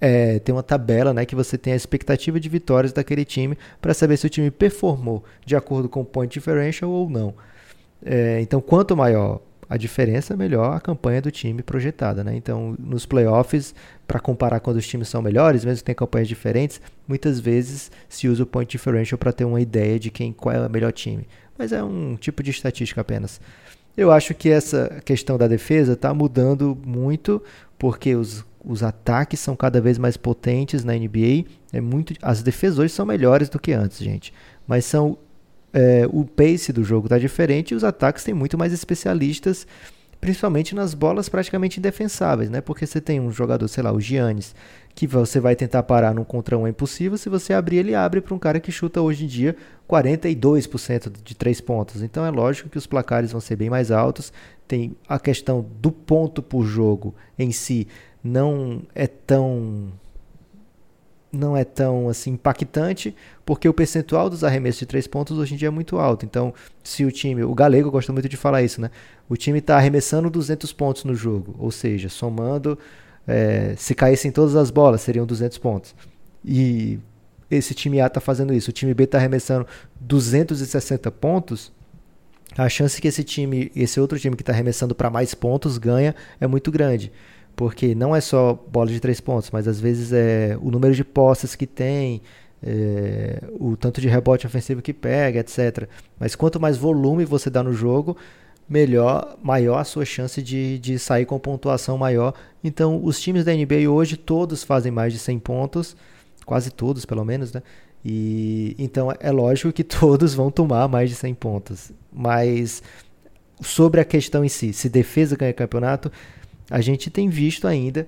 é, tem uma tabela né, que você tem a expectativa de vitórias daquele time para saber se o time performou de acordo com o point differential ou não. É, então, quanto maior a diferença, melhor a campanha do time projetada. Né? Então, nos playoffs, para comparar quando os times são melhores, mesmo que tenham campanhas diferentes, muitas vezes se usa o point differential para ter uma ideia de quem qual é o melhor time. Mas é um tipo de estatística apenas. Eu acho que essa questão da defesa está mudando muito, porque os os ataques são cada vez mais potentes na NBA. É muito, as defesas hoje são melhores do que antes, gente. Mas são é, o pace do jogo está diferente e os ataques têm muito mais especialistas, principalmente nas bolas praticamente indefensáveis, né? Porque você tem um jogador, sei lá, o Giannis, que você vai tentar parar num contra um é impossível. Se você abrir, ele abre para um cara que chuta hoje em dia 42% de três pontos. Então é lógico que os placares vão ser bem mais altos. Tem a questão do ponto por jogo em si não é tão não é tão assim impactante, porque o percentual dos arremessos de três pontos hoje em dia é muito alto. Então, se o time, o Galego gosta muito de falar isso, né? O time está arremessando 200 pontos no jogo, ou seja, somando, é, se caíssem todas as bolas, seriam 200 pontos. E esse time A está fazendo isso, o time B está arremessando 260 pontos, a chance que esse time, esse outro time que está arremessando para mais pontos ganha é muito grande porque não é só bola de três pontos, mas às vezes é o número de posses que tem, é, o tanto de rebote ofensivo que pega, etc. Mas quanto mais volume você dá no jogo, melhor, maior a sua chance de, de sair com pontuação maior. Então, os times da NBA hoje todos fazem mais de 100 pontos, quase todos, pelo menos, né? E então é lógico que *laughs* todos vão tomar mais de 100 pontos. Mas sobre a questão em si, se defesa ganha campeonato, a gente tem visto ainda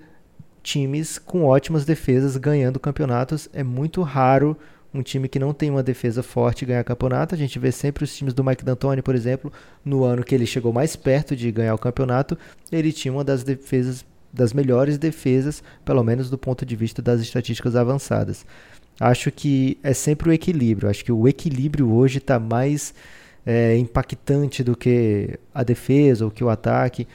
times com ótimas defesas ganhando campeonatos. É muito raro um time que não tem uma defesa forte ganhar campeonato. A gente vê sempre os times do Mike D'Antoni, por exemplo, no ano que ele chegou mais perto de ganhar o campeonato, ele tinha uma das defesas das melhores defesas, pelo menos do ponto de vista das estatísticas avançadas. Acho que é sempre o equilíbrio. Acho que o equilíbrio hoje está mais é, impactante do que a defesa ou que o ataque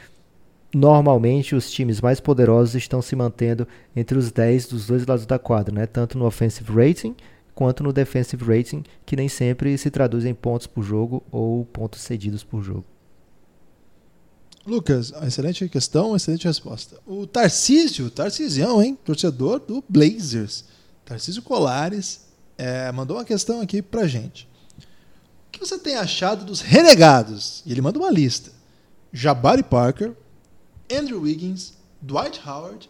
normalmente os times mais poderosos estão se mantendo entre os 10 dos dois lados da quadra, né? tanto no offensive rating quanto no defensive rating, que nem sempre se traduz em pontos por jogo ou pontos cedidos por jogo. Lucas, excelente questão, excelente resposta. O Tarcísio, Tarcísio, hein? Torcedor do Blazers. Tarcísio Colares é, mandou uma questão aqui pra gente. O que você tem achado dos renegados? E ele manda uma lista. Jabari Parker, Andrew Wiggins, Dwight Howard,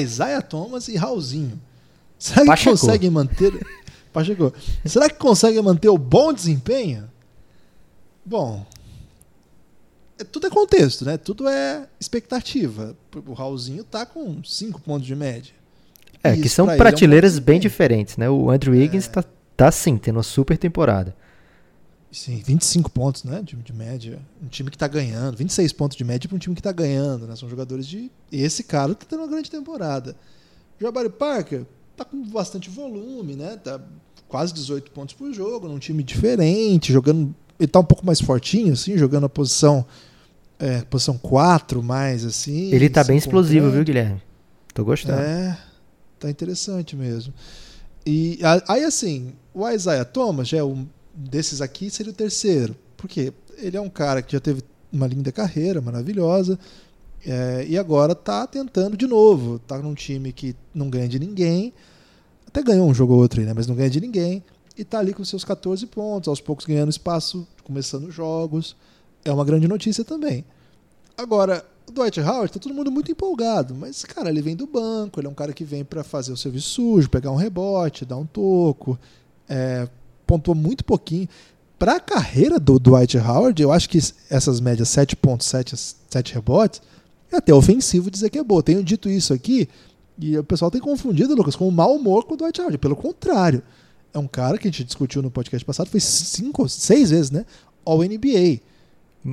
Isaiah Thomas e Raulzinho. Será que Pacheco. conseguem manter. *laughs* Pacheco. Será que conseguem manter o bom desempenho? Bom. É, tudo é contexto, né? Tudo é expectativa. O Raulzinho tá com 5 pontos de média. É, Isso que são prateleiras é um bem diferentes, né? O Andrew Wiggins é... tá, tá sim, tendo uma super temporada. Sim, 25 pontos né, de, de média. Um time que está ganhando. 26 pontos de média para um time que está ganhando. Né? São jogadores de. Esse cara está tendo uma grande temporada. Jabari Parker está com bastante volume, né? Tá quase 18 pontos por jogo, num time diferente, jogando. Ele está um pouco mais fortinho, assim, jogando a posição é, posição 4 mais, assim. Ele tá bem explosivo, viu, Guilherme? Tô gostando. É, tá interessante mesmo. E aí, assim, o Isaiah Thomas já é um desses aqui, seria o terceiro. Por quê? Ele é um cara que já teve uma linda carreira, maravilhosa, é, e agora tá tentando de novo. Tá num time que não ganha de ninguém, até ganhou um jogo ou outro aí, né? Mas não ganha de ninguém, e tá ali com seus 14 pontos, aos poucos ganhando espaço, começando jogos. É uma grande notícia também. Agora, o Dwight Howard, tá todo mundo muito empolgado, mas, cara, ele vem do banco, ele é um cara que vem pra fazer o serviço sujo, pegar um rebote, dar um toco, é, pontuou muito pouquinho. Pra carreira do Dwight Howard, eu acho que essas médias 7.7, 7 rebotes, é até ofensivo dizer que é boa. Tenho dito isso aqui, e o pessoal tem confundido, Lucas, com o mau humor com o Dwight Howard. Pelo contrário, é um cara que a gente discutiu no podcast passado, foi cinco, seis vezes, né? All NBA.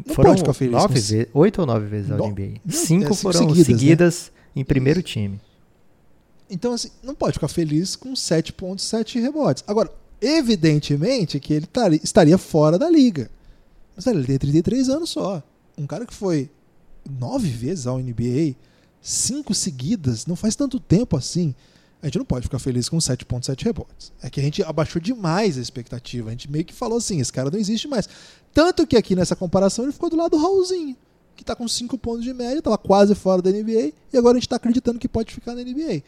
foram pode ficar feliz nove com vezes, oito ou nove vezes ao NBA. Não, Cinco é, cinco foram seguidas, seguidas, né? em primeiro time. Então, assim, não pode ficar feliz com 7,7 rebotes. Agora, evidentemente que ele tari- estaria fora da liga. Mas ele tem 33 anos só. Um cara que foi nove vezes ao NBA, cinco seguidas, não faz tanto tempo assim. A gente não pode ficar feliz com 7,7 rebotes. É que a gente abaixou demais a expectativa. A gente meio que falou assim: esse cara não existe mais. Tanto que aqui nessa comparação ele ficou do lado do Raulzinho, que tá com 5 pontos de média, tava quase fora da NBA, e agora a gente tá acreditando que pode ficar na NBA.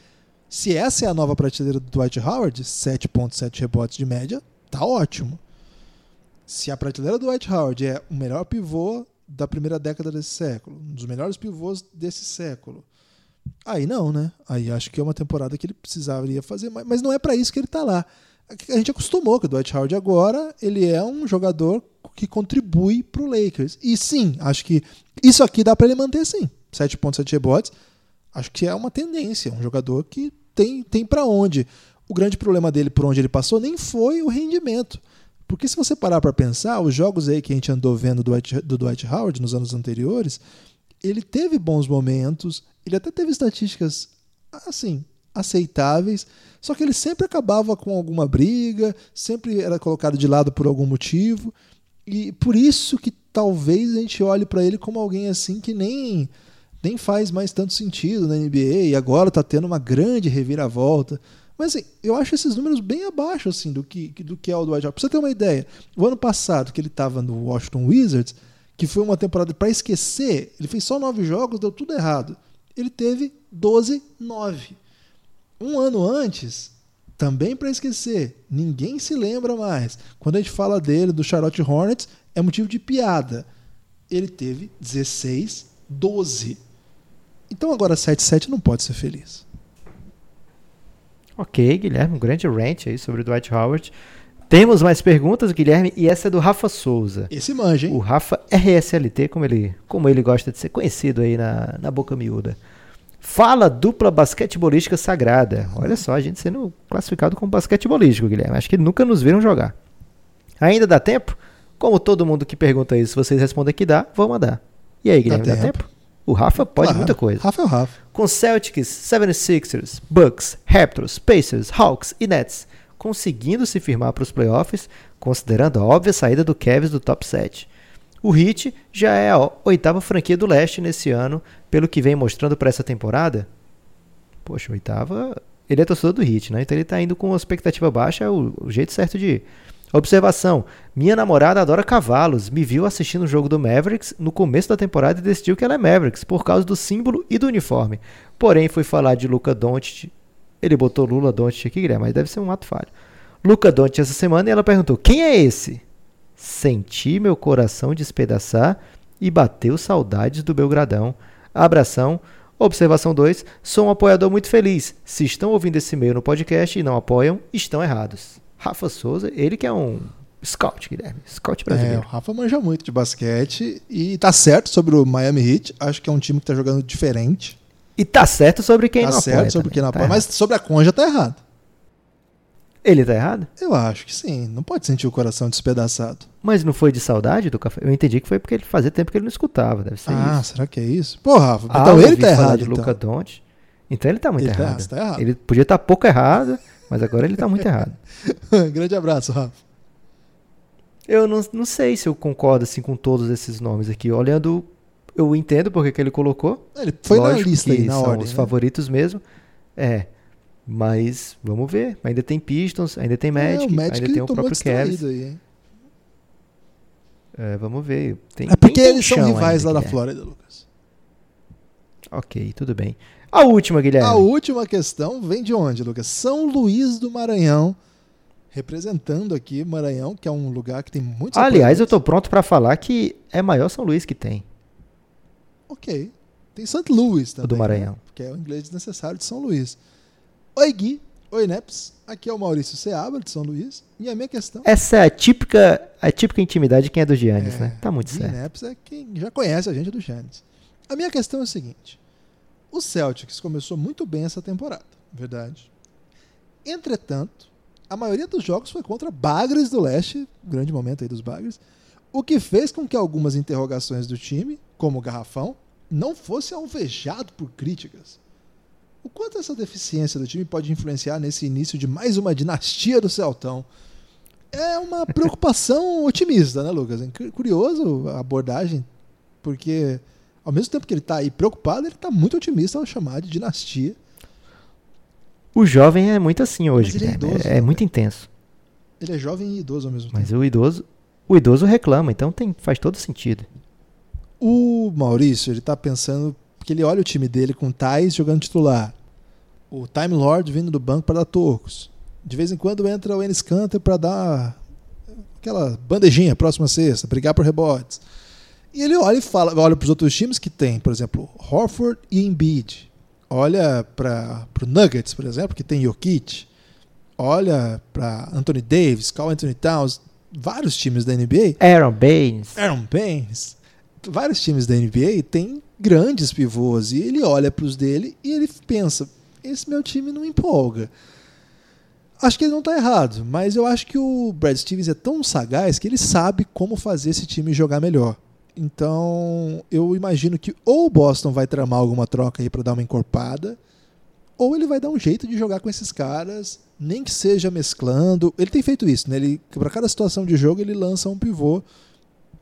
Se essa é a nova prateleira do Dwight Howard, 7.7 rebotes de média, tá ótimo. Se a prateleira do Dwight Howard é o melhor pivô da primeira década desse século, um dos melhores pivôs desse século, aí não, né? Aí acho que é uma temporada que ele precisaria fazer mas não é para isso que ele tá lá. A gente acostumou que o Dwight Howard agora ele é um jogador que contribui pro Lakers. E sim, acho que isso aqui dá para ele manter sim. 7.7 rebotes. Acho que é uma tendência, um jogador que tem, tem para onde. O grande problema dele por onde ele passou nem foi o rendimento. Porque se você parar para pensar, os jogos aí que a gente andou vendo do Dwight, do Dwight Howard nos anos anteriores, ele teve bons momentos, ele até teve estatísticas assim, aceitáveis, só que ele sempre acabava com alguma briga, sempre era colocado de lado por algum motivo, e por isso que talvez a gente olhe para ele como alguém assim que nem nem faz mais tanto sentido na NBA e agora tá tendo uma grande reviravolta. Mas assim, eu acho esses números bem abaixo assim do que do que é o Dwight Howard. Pra você ter uma ideia, o ano passado que ele estava no Washington Wizards, que foi uma temporada para esquecer, ele fez só nove jogos, deu tudo errado. Ele teve 12-9. Um ano antes, também para esquecer, ninguém se lembra mais. Quando a gente fala dele, do Charlotte Hornets, é motivo de piada. Ele teve 16-12. Então agora 7-7 não pode ser feliz. Ok, Guilherme, um grande rant aí sobre o Dwight Howard. Temos mais perguntas, Guilherme, e essa é do Rafa Souza. Esse manja, hein? O Rafa RSLT, como ele, como ele gosta de ser conhecido aí na, na boca miúda. Fala dupla basquetebolística sagrada. Olha só, a gente sendo classificado como basquetebolístico, Guilherme. Acho que nunca nos viram jogar. Ainda dá tempo? Como todo mundo que pergunta isso, vocês respondem que dá, vou mandar. E aí, Guilherme, dá, tempo. tempo? O Rafa pode muita coisa. Rafa é o Rafa. Com Celtics, 76ers, Bucks, Raptors, Pacers, Hawks e Nets conseguindo se firmar para os playoffs, considerando a óbvia saída do Cavs do top 7. O Heat já é a oitava franquia do leste nesse ano, pelo que vem mostrando para essa temporada. Poxa, oitava. Ele é torcedor do Heat, né? Então ele tá indo com uma expectativa baixa, é o, o jeito certo de ir. Observação: minha namorada adora cavalos. Me viu assistindo o jogo do Mavericks no começo da temporada e decidiu que ela é Mavericks por causa do símbolo e do uniforme. Porém, foi falar de Luca Doncic. Ele botou Lula Doncic aqui, Guilherme, mas deve ser um ato falho. Luca Doncic essa semana e ela perguntou: quem é esse? Senti meu coração despedaçar e bateu saudades do Belgradão. Abração. Observação 2. Sou um apoiador muito feliz. Se estão ouvindo esse e-mail no podcast e não apoiam, estão errados. Rafa Souza, ele que é um scout, Guilherme. Scout É, o brasileiro. Rafa manja muito de basquete e tá certo sobre o Miami Heat. Acho que é um time que tá jogando diferente. E tá certo sobre quem tá não certo apoia. sobre também. quem não Tá apoia. errado. mas sobre a Conja tá errado. Ele tá errado? Eu acho que sim. Não pode sentir o coração despedaçado. Mas não foi de saudade do café? Eu entendi que foi porque ele fazia tempo que ele não escutava. Deve ser ah, isso. será que é isso? Pô, Rafa, Ah, então eu ele tá errado. de então. Luca Doncic. Então ele tá muito Ele tá- errado. você tá errado. Ele podia estar pouco errado, mas agora ele tá muito errado. *laughs* Grande abraço, Rafa. Eu não, não sei se eu concordo assim com todos esses nomes aqui. Olhando eu entendo porque que ele colocou. Ele foi Lógico na lista que aí, na são ordem. os né? favoritos mesmo. É. Mas vamos ver. Ainda tem Pistons, ainda tem Magic, é, Magic ainda tem o próprio Cavs. aí? É, vamos ver. Tem, É porque eles são rivais lá da Guilherme. Flórida, Lucas. Ok, tudo bem. A última, Guilherme. A última questão vem de onde, Lucas? São Luís do Maranhão, representando aqui Maranhão, que é um lugar que tem muitos Aliás, eu tô pronto pra falar que é maior São Luís que tem. Ok. Tem St. Louis também. do Maranhão. né? Que é o inglês desnecessário de São Luís. Oi, Gui. Oi, Neps. Aqui é o Maurício Seabra, de São Luís. E a minha questão... Essa é a típica, a típica intimidade de quem é do Giannis, É, né? Tá muito Gui certo. Neps é quem já conhece a gente do Giannis. A minha questão é a seguinte. O Celtics começou muito bem essa temporada, verdade. Entretanto, a maioria dos jogos foi contra Bagres do Leste, grande momento aí dos Bagres, o que fez com que algumas interrogações do time, como o Garrafão, não fosse alvejado por críticas. O quanto essa deficiência do time pode influenciar nesse início de mais uma dinastia do Celtão? É uma preocupação *laughs* otimista, né, Lucas? É cu- curioso a abordagem, porque ao mesmo tempo que ele está aí preocupado, ele está muito otimista ao chamar de dinastia. O jovem é muito assim hoje, Mas ele é idoso, é, né? muito intenso. Ele é jovem e idoso ao mesmo tempo. Mas o idoso, o idoso reclama, então tem, faz todo sentido. O Maurício, ele tá pensando porque ele olha o time dele com o Thais jogando titular. O Time Lord vindo do banco para dar tocos. De vez em quando entra o Enes Kanter para dar aquela bandejinha próxima sexta, brigar por rebotes. E ele olha e fala, olha para os outros times que tem, por exemplo, Horford e Embiid. Olha para o Nuggets, por exemplo, que tem Jokic. Olha para Anthony Davis, Carl Anthony Towns, vários times da NBA Aaron Baines. Aaron Baines, vários times da NBA têm grandes pivôs e ele olha para os dele e ele pensa: esse meu time não empolga. Acho que ele não está errado, mas eu acho que o Brad Stevens é tão sagaz que ele sabe como fazer esse time jogar melhor. Então, eu imagino que ou o Boston vai tramar alguma troca aí para dar uma encorpada, ou ele vai dar um jeito de jogar com esses caras, nem que seja mesclando. Ele tem feito isso, né? Ele para cada situação de jogo ele lança um pivô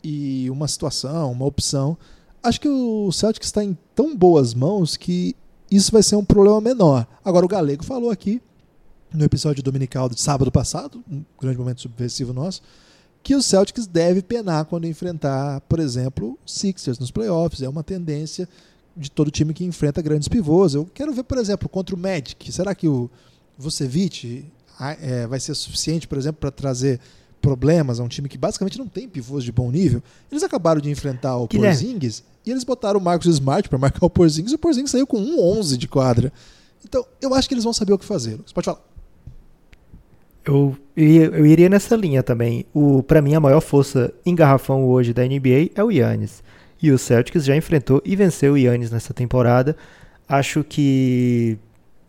e uma situação, uma opção. Acho que o Celtics está em tão boas mãos que isso vai ser um problema menor. Agora, o Galego falou aqui, no episódio dominical de sábado passado, um grande momento subversivo nosso, que o Celtics deve penar quando enfrentar, por exemplo, Sixers nos playoffs. É uma tendência de todo time que enfrenta grandes pivôs. Eu quero ver, por exemplo, contra o Magic. Será que o Vucevic ah, é, vai ser suficiente, por exemplo, para trazer problemas a um time que basicamente não tem pivôs de bom nível? Eles acabaram de enfrentar o Guilherme. Porzingis e eles botaram o Marcos Smart para marcar o Porzingis e o Porzingis saiu com 1-11 de quadra. Então, eu acho que eles vão saber o que fazer. Lucas. Pode falar. Eu, eu iria nessa linha também. O, pra mim, a maior força em garrafão hoje da NBA é o Yannis. E o Celtics já enfrentou e venceu o Yannis nessa temporada. Acho que,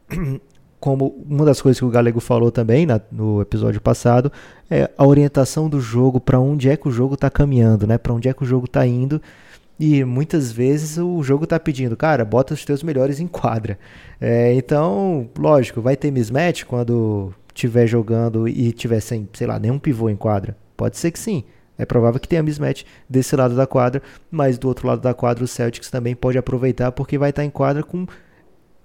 *clears throat* como uma das coisas que o Galego falou também na- no episódio passado, é a orientação do jogo, para onde é que o jogo tá caminhando, né? Para onde é que o jogo tá indo. E muitas vezes o jogo tá pedindo, cara, bota os teus melhores em quadra. É, então, lógico, vai ter mismatch quando tiver jogando e tiver sem, sei lá, nenhum pivô em quadra. Pode ser que sim. É provável que tenha mismatch desse lado da quadra, mas do outro lado da quadra o Celtics também pode aproveitar porque vai estar em quadra com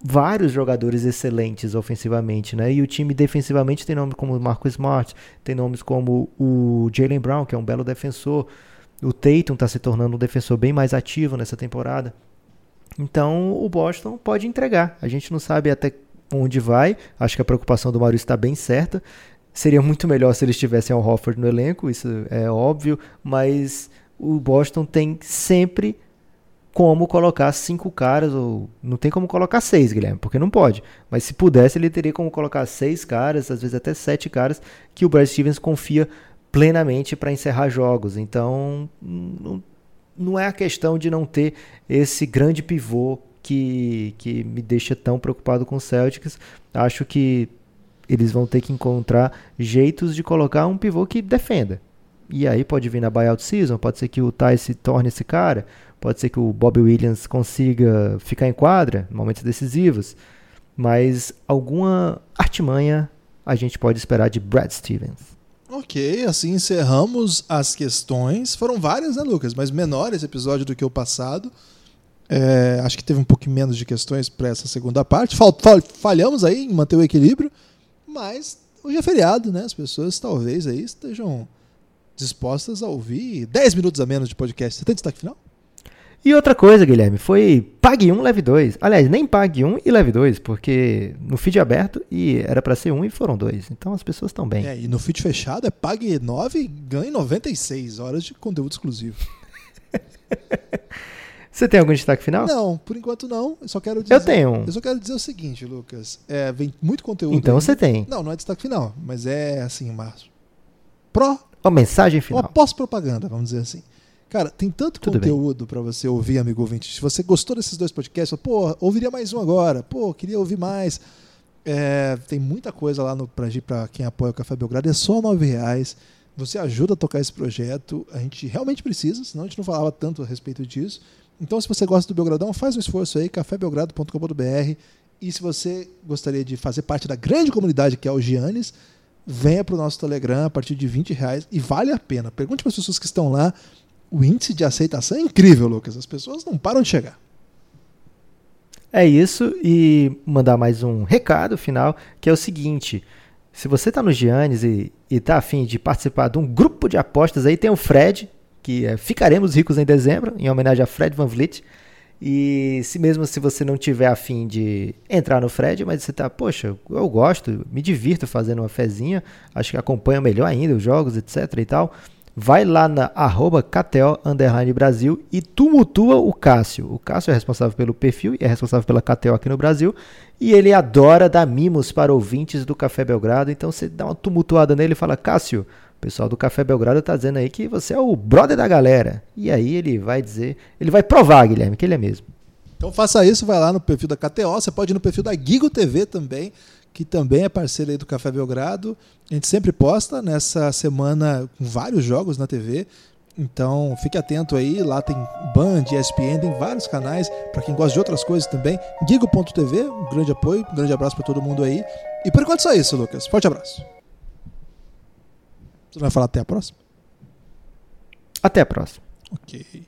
vários jogadores excelentes ofensivamente, né? E o time defensivamente tem nomes como o Marcus Smart, tem nomes como o Jalen Brown, que é um belo defensor. O Tatum está se tornando um defensor bem mais ativo nessa temporada. Então o Boston pode entregar. A gente não sabe até onde vai. Acho que a preocupação do Maurício está bem certa. Seria muito melhor se eles tivessem o Hofford no elenco, isso é óbvio, mas o Boston tem sempre como colocar cinco caras, ou não tem como colocar seis, Guilherme, porque não pode. Mas se pudesse, ele teria como colocar seis caras, às vezes até sete caras, que o Brad Stevens confia plenamente para encerrar jogos. Então, não, não é a questão de não ter esse grande pivô que, que me deixa tão preocupado com o Celtics. Acho que eles vão ter que encontrar jeitos de colocar um pivô que defenda. E aí pode vir na buyout season, pode ser que o Ty se torne esse cara, pode ser que o Bob Williams consiga ficar em quadra em momentos decisivos, mas alguma artimanha a gente pode esperar de Brad Stevens. Ok, assim encerramos as questões. Foram várias, né, Lucas? Mas menores episódio do que o passado. É, acho que teve um pouquinho menos de questões para essa segunda parte. Fal fal falhamos aí em manter o equilíbrio, mas hoje é feriado, né? As pessoas talvez aí estejam dispostas a ouvir 10 minutos a menos de podcast. Você tem destaque final? E outra coisa, Guilherme, foi pague um, leve dois. Aliás, nem pague um e leve dois, porque no feed aberto e era para ser um e foram dois. Então as pessoas estão bem. É, e no feed fechado é pague 9 e ganhe 96 horas de conteúdo exclusivo. *laughs* Você tem algum destaque final? Não, por enquanto não. Eu só quero dizer. Eu tenho. Eu só quero dizer o seguinte, Lucas. É, vem muito conteúdo. Então aí. você tem. Não, não é destaque final, mas é assim, uma pró. Uma mensagem final. Uma pós-propaganda, vamos dizer assim. Cara, tem tanto Tudo conteúdo para você ouvir, amigo ouvinte. Se você gostou desses dois podcasts, pô, ouviria mais um agora. Pô, queria ouvir mais. É, tem muita coisa lá no, pra, pra quem apoia o Café Belgrado. É só nove reais. Você ajuda a tocar esse projeto. A gente realmente precisa, senão a gente não falava tanto a respeito disso. Então, se você gosta do Belgradão, faz um esforço aí, cafébelgrado.com.br. E se você gostaria de fazer parte da grande comunidade que é o Giannis, venha para o nosso Telegram a partir de 20 reais e vale a pena. Pergunte para as pessoas que estão lá. O índice de aceitação é incrível, Lucas. As pessoas não param de chegar. É isso, e mandar mais um recado final, que é o seguinte: se você está no Giannis e, está afim de participar de um grupo de apostas, aí tem o Fred, que é Ficaremos Ricos em Dezembro, em homenagem a Fred Van Vliet. E se mesmo se você não tiver afim de entrar no Fred, mas você tá, poxa, eu gosto, me divirto fazendo uma fezinha, acho que acompanha melhor ainda os jogos, etc e tal, vai lá na arroba KTO Brasil e tumultua o Cássio. O Cássio é responsável pelo perfil e é responsável pela KTO aqui no Brasil. E ele adora dar mimos para ouvintes do Café Belgrado. Então você dá uma tumultuada nele e fala, Cássio, o pessoal do Café Belgrado tá dizendo aí que você é o brother da galera. E aí ele vai dizer, ele vai provar, Guilherme, que ele é mesmo. Então faça isso, vai lá no perfil da KTO, você pode ir no perfil da Gigo TV também, que também é parceira aí do Café Belgrado. A gente sempre posta nessa semana com vários jogos na TV. Então fique atento aí, lá tem Band, ESPN, tem vários canais para quem gosta de outras coisas também. Gigo.tv, um grande apoio, um grande abraço para todo mundo aí. E por enquanto só isso, Lucas. Forte abraço. Você vai falar até a próxima? Até a próxima. Ok.